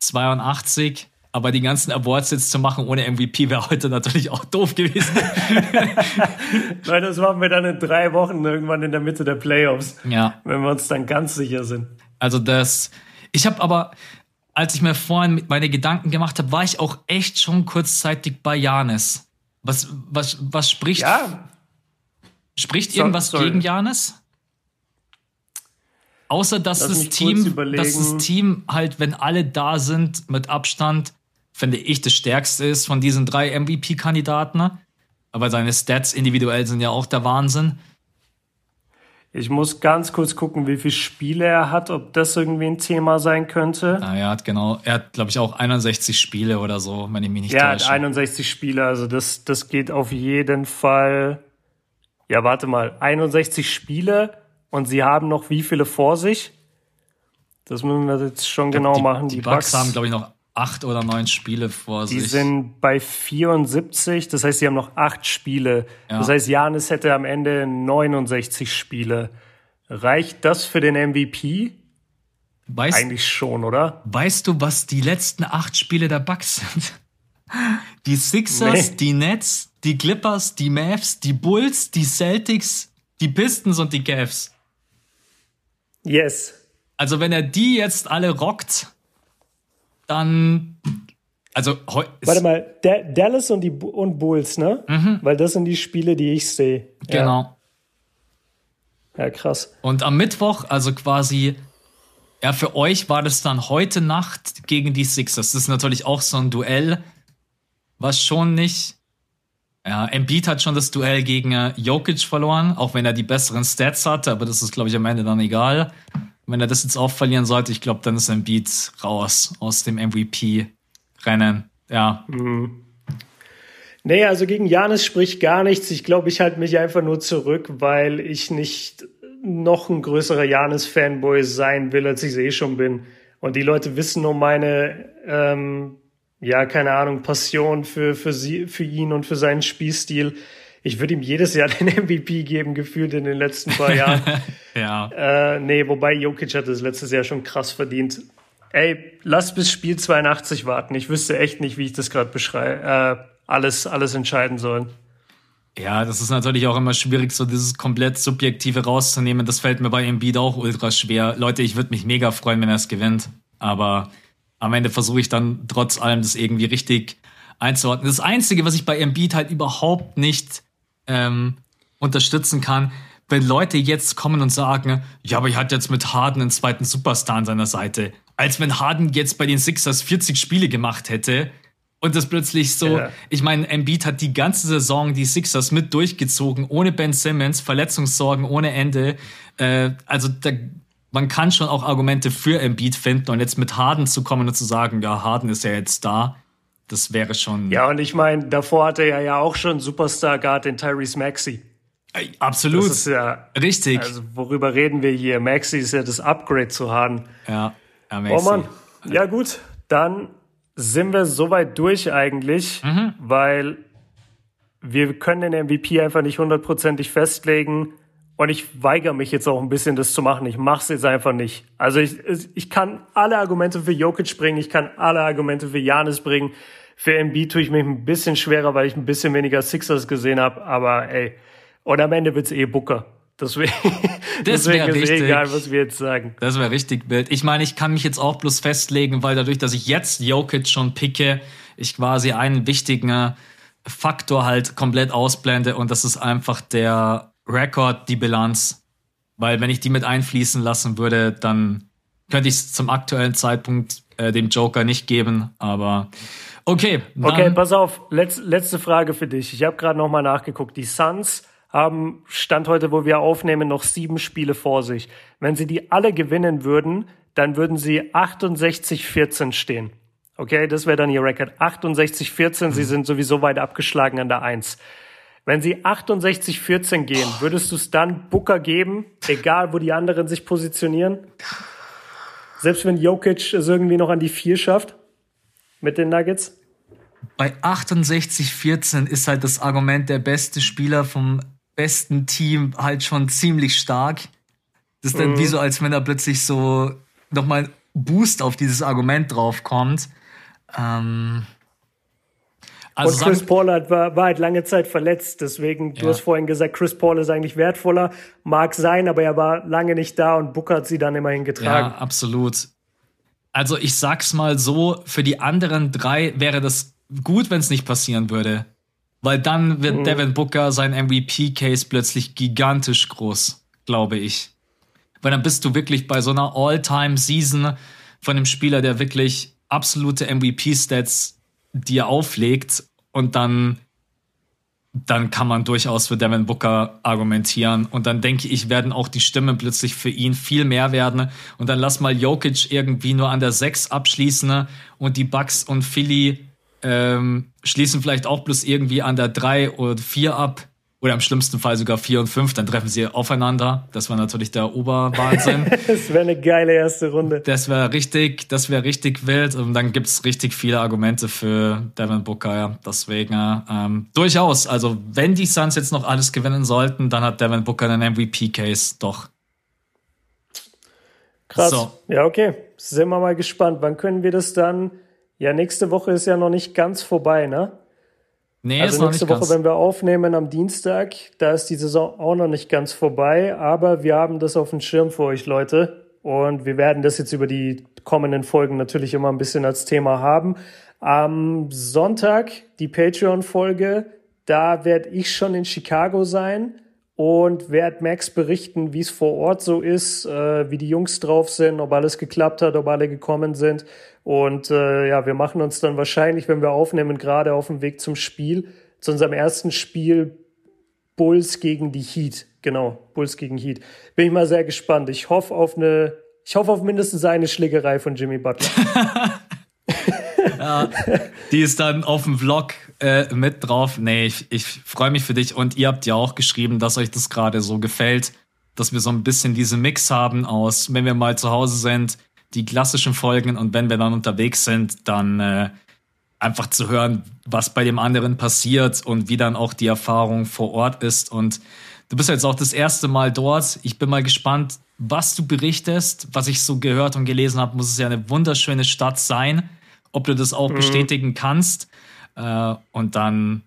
82 aber die ganzen Awards jetzt zu machen ohne MVP wäre heute natürlich auch doof gewesen. Weil das machen wir dann in drei Wochen irgendwann in der Mitte der Playoffs. Ja. Wenn wir uns dann ganz sicher sind. Also das, ich habe aber, als ich mir vorhin meine Gedanken gemacht habe, war ich auch echt schon kurzzeitig bei Janis. Was, was, was spricht? Ja. Spricht irgendwas so, gegen Janis? Außer dass das Team, dass das Team halt, wenn alle da sind, mit Abstand finde ich, das stärkste ist von diesen drei MVP-Kandidaten. Ne? Aber seine Stats individuell sind ja auch der Wahnsinn. Ich muss ganz kurz gucken, wie viele Spiele er hat, ob das irgendwie ein Thema sein könnte. Na, er hat genau, er hat, glaube ich, auch 61 Spiele oder so, wenn ich mich nicht täusche. Er hat 61 Spiele, also das, das geht auf jeden Fall. Ja, warte mal, 61 Spiele und sie haben noch wie viele vor sich? Das müssen wir jetzt schon genau die, machen. Die, die Bucks haben, glaube ich, noch acht oder neun Spiele vor die sich. Die sind bei 74, das heißt, sie haben noch acht Spiele. Ja. Das heißt, Janis hätte am Ende 69 Spiele. Reicht das für den MVP? Weißt, Eigentlich schon, oder? Weißt du, was die letzten acht Spiele der Bucks sind? Die Sixers, nee. die Nets, die Clippers, die Mavs, die Bulls, die Celtics, die Pistons und die Cavs. Yes. Also wenn er die jetzt alle rockt, dann also Warte mal, da Dallas und die und Bulls, ne? Mhm. Weil das sind die Spiele, die ich sehe. Genau. Ja. ja, krass. Und am Mittwoch, also quasi, ja, für euch war das dann heute Nacht gegen die Sixers. Das ist natürlich auch so ein Duell, was schon nicht. Ja, Embiid hat schon das Duell gegen äh, Jokic verloren, auch wenn er die besseren Stats hatte, aber das ist, glaube ich, am Ende dann egal. Wenn er das jetzt auch verlieren sollte, ich glaube, dann ist ein Beat raus aus dem MVP-Rennen. Ja. Mhm. Nee, also gegen Janis spricht gar nichts. Ich glaube, ich halte mich einfach nur zurück, weil ich nicht noch ein größerer Janis-Fanboy sein will, als ich eh schon bin. Und die Leute wissen um meine, ähm, ja, keine Ahnung, Passion für, für, sie, für ihn und für seinen Spielstil ich würde ihm jedes Jahr den MVP geben, gefühlt in den letzten paar Jahren. ja. Äh, nee, wobei Jokic hat es letztes Jahr schon krass verdient. Ey, lass bis Spiel 82 warten. Ich wüsste echt nicht, wie ich das gerade beschreibe, äh, alles, alles entscheiden soll. Ja, das ist natürlich auch immer schwierig, so dieses komplett Subjektive rauszunehmen. Das fällt mir bei Embiid auch ultra schwer. Leute, ich würde mich mega freuen, wenn er es gewinnt. Aber am Ende versuche ich dann trotz allem das irgendwie richtig einzuordnen. Das Einzige, was ich bei Embiid halt überhaupt nicht ähm, unterstützen kann, wenn Leute jetzt kommen und sagen, ja, aber er hat jetzt mit Harden einen zweiten Superstar an seiner Seite. Als wenn Harden jetzt bei den Sixers 40 Spiele gemacht hätte und das plötzlich so, ja. ich meine, Embiid hat die ganze Saison die Sixers mit durchgezogen, ohne Ben Simmons, Verletzungssorgen ohne Ende. Äh, also da, man kann schon auch Argumente für Embiid finden und jetzt mit Harden zu kommen und zu sagen, ja, Harden ist ja jetzt da das wäre schon. Ja, und ich meine, davor hatte er ja auch schon Superstar Guard in Tyrese Maxey. Absolut. Das ist ja. Richtig. Also, worüber reden wir hier? Maxi ist ja das Upgrade zu haben. Ja, ja Maxi. Oh Mann. Ja, gut. Dann sind wir soweit durch eigentlich, mhm. weil wir können den MVP einfach nicht hundertprozentig festlegen. Und ich weigere mich jetzt auch ein bisschen, das zu machen. Ich mache es jetzt einfach nicht. Also ich, ich kann alle Argumente für Jokic bringen, ich kann alle Argumente für Janis bringen. Für MB tue ich mich ein bisschen schwerer, weil ich ein bisschen weniger Sixers gesehen habe. Aber ey, und am Ende wird's eh Booker. Deswegen, das deswegen ist richtig, egal, was wir jetzt sagen. Das wäre richtig wild. Ich meine, ich kann mich jetzt auch bloß festlegen, weil dadurch, dass ich jetzt Jokic schon picke, ich quasi einen wichtigen Faktor halt komplett ausblende und das ist einfach der Rekord, die Bilanz. Weil wenn ich die mit einfließen lassen würde, dann könnte ich es zum aktuellen Zeitpunkt äh, dem Joker nicht geben. Aber okay. Okay, pass auf. Letz, letzte Frage für dich. Ich habe gerade noch mal nachgeguckt. Die Suns haben Stand heute, wo wir aufnehmen, noch sieben Spiele vor sich. Wenn sie die alle gewinnen würden, dann würden sie 68-14 stehen. Okay, das wäre dann ihr Rekord. 68-14, mhm. sie sind sowieso weit abgeschlagen an der Eins. Wenn sie 68-14 gehen, würdest du es dann Booker geben, egal wo die anderen sich positionieren? Selbst wenn Jokic es irgendwie noch an die Vier schafft mit den Nuggets? Bei 68-14 ist halt das Argument, der beste Spieler vom besten Team halt schon ziemlich stark. Das ist dann mhm. wie so, als wenn da plötzlich so nochmal Boost auf dieses Argument draufkommt. Ähm, also und Chris Paul hat, war, war halt lange Zeit verletzt, deswegen, du hast vorhin gesagt, Chris Paul ist eigentlich wertvoller, mag sein, aber er war lange nicht da und Booker hat sie dann immerhin getragen. Ja, absolut. Also ich sag's mal so, für die anderen drei wäre das gut, wenn es nicht passieren würde. Weil dann wird mhm. Devin Booker sein MVP-Case plötzlich gigantisch groß, glaube ich. Weil dann bist du wirklich bei so einer All-Time-Season von einem Spieler, der wirklich absolute MVP-Stats dir auflegt und dann, dann kann man durchaus für Devin Booker argumentieren. Und dann denke ich, werden auch die Stimmen plötzlich für ihn viel mehr werden. Und dann lass mal Jokic irgendwie nur an der 6 abschließen und die Bucks und Philly ähm, schließen vielleicht auch bloß irgendwie an der 3 oder 4 ab. Oder im schlimmsten Fall sogar 4 und 5, dann treffen sie aufeinander. Das war natürlich der Oberwahnsinn. das wäre eine geile erste Runde. Das wäre richtig, das wäre richtig wild. Und dann gibt's richtig viele Argumente für Devin Booker, ja. Deswegen, ähm, durchaus. Also, wenn die Suns jetzt noch alles gewinnen sollten, dann hat Devin Booker einen MVP-Case, doch. Krass. So. Ja, okay. Sind wir mal gespannt. Wann können wir das dann ja, nächste Woche ist ja noch nicht ganz vorbei, ne? Nee, also nächste Woche, ganz. wenn wir aufnehmen am Dienstag, da ist die Saison auch noch nicht ganz vorbei, aber wir haben das auf dem Schirm für euch, Leute. Und wir werden das jetzt über die kommenden Folgen natürlich immer ein bisschen als Thema haben. Am Sonntag die Patreon-Folge, da werde ich schon in Chicago sein und werde Max berichten, wie es vor Ort so ist, äh, wie die Jungs drauf sind, ob alles geklappt hat, ob alle gekommen sind. Und äh, ja, wir machen uns dann wahrscheinlich, wenn wir aufnehmen, gerade auf dem Weg zum Spiel, zu unserem ersten Spiel Bulls gegen die Heat. Genau, Bulls gegen Heat. Bin ich mal sehr gespannt. Ich hoffe auf eine, ich hoffe auf mindestens eine Schlägerei von Jimmy Butler. ja, die ist dann auf dem Vlog äh, mit drauf. Nee, ich, ich freue mich für dich und ihr habt ja auch geschrieben, dass euch das gerade so gefällt, dass wir so ein bisschen diese Mix haben aus, wenn wir mal zu Hause sind, die klassischen Folgen und wenn wir dann unterwegs sind, dann äh, einfach zu hören, was bei dem anderen passiert und wie dann auch die Erfahrung vor Ort ist. Und du bist jetzt auch das erste Mal dort. Ich bin mal gespannt, was du berichtest. Was ich so gehört und gelesen habe, muss es ja eine wunderschöne Stadt sein. Ob du das auch mhm. bestätigen kannst. Äh, und dann,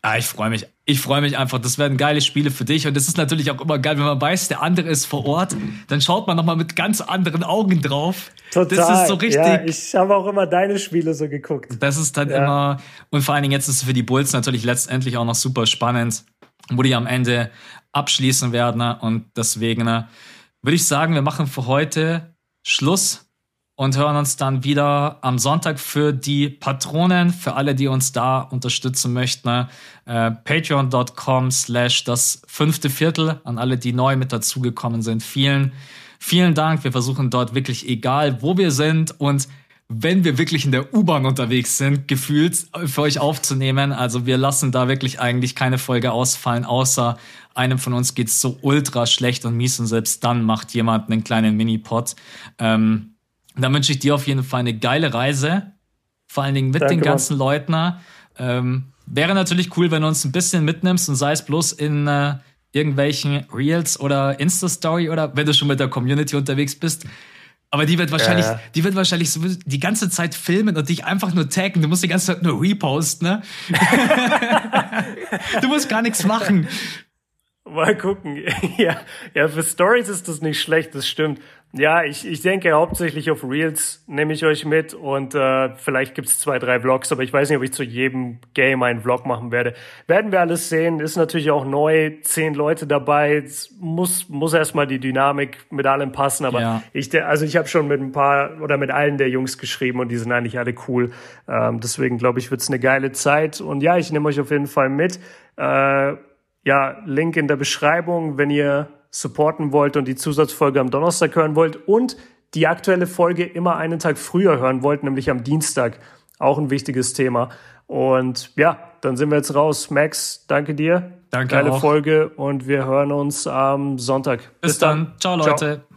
ah, ich freue mich. Ich freue mich einfach. Das werden geile Spiele für dich. Und es ist natürlich auch immer geil, wenn man weiß, der andere ist vor Ort. Dann schaut man nochmal mit ganz anderen Augen drauf. Total. Das ist so richtig. Ja, ich habe auch immer deine Spiele so geguckt. Das ist dann ja. immer, und vor allen Dingen jetzt ist es für die Bulls natürlich letztendlich auch noch super spannend, wo die am Ende abschließen werden. Und deswegen würde ich sagen, wir machen für heute Schluss und hören uns dann wieder am Sonntag für die Patronen, für alle, die uns da unterstützen möchten. Äh, Patreon.com slash das fünfte Viertel an alle, die neu mit dazugekommen sind. Vielen, vielen Dank. Wir versuchen dort wirklich, egal wo wir sind und wenn wir wirklich in der U-Bahn unterwegs sind, gefühlt für euch aufzunehmen. Also wir lassen da wirklich eigentlich keine Folge ausfallen, außer einem von uns geht's so ultra schlecht und mies und selbst dann macht jemand einen kleinen Mini-Pod. Ähm, dann wünsche ich dir auf jeden Fall eine geile Reise. vor allen Dingen mit Danke, den ganzen Mann. Leuten. Ähm, wäre natürlich cool, wenn du uns ein bisschen mitnimmst und sei es bloß in äh, irgendwelchen Reels oder Insta-Story oder wenn du schon mit der Community unterwegs bist. Aber die wird wahrscheinlich, ja. die wird wahrscheinlich so die ganze Zeit filmen und dich einfach nur taggen. Du musst die ganze Zeit nur reposten, ne? du musst gar nichts machen. Mal gucken. ja, ja, für Stories ist das nicht schlecht, das stimmt. Ja, ich, ich denke hauptsächlich auf Reels nehme ich euch mit und äh, vielleicht gibt's zwei, drei Vlogs, aber ich weiß nicht, ob ich zu jedem Game einen Vlog machen werde. Werden wir alles sehen, ist natürlich auch neu, zehn Leute dabei, muss, muss erstmal die Dynamik mit allem passen, aber ja. ich, also ich habe schon mit ein paar oder mit allen der Jungs geschrieben und die sind eigentlich alle cool. Ähm, deswegen glaube ich, wird's eine geile Zeit und ja, ich nehme euch auf jeden Fall mit. Äh, ja, Link in der Beschreibung, wenn ihr supporten wollt und die Zusatzfolge am Donnerstag hören wollt und die aktuelle Folge immer einen Tag früher hören wollt, nämlich am Dienstag. Auch ein wichtiges Thema. Und ja, dann sind wir jetzt raus. Max, danke dir. Danke Geile auch. Folge und wir hören uns am Sonntag. Bis, Bis dann. dann. Ciao, Leute. Ciao.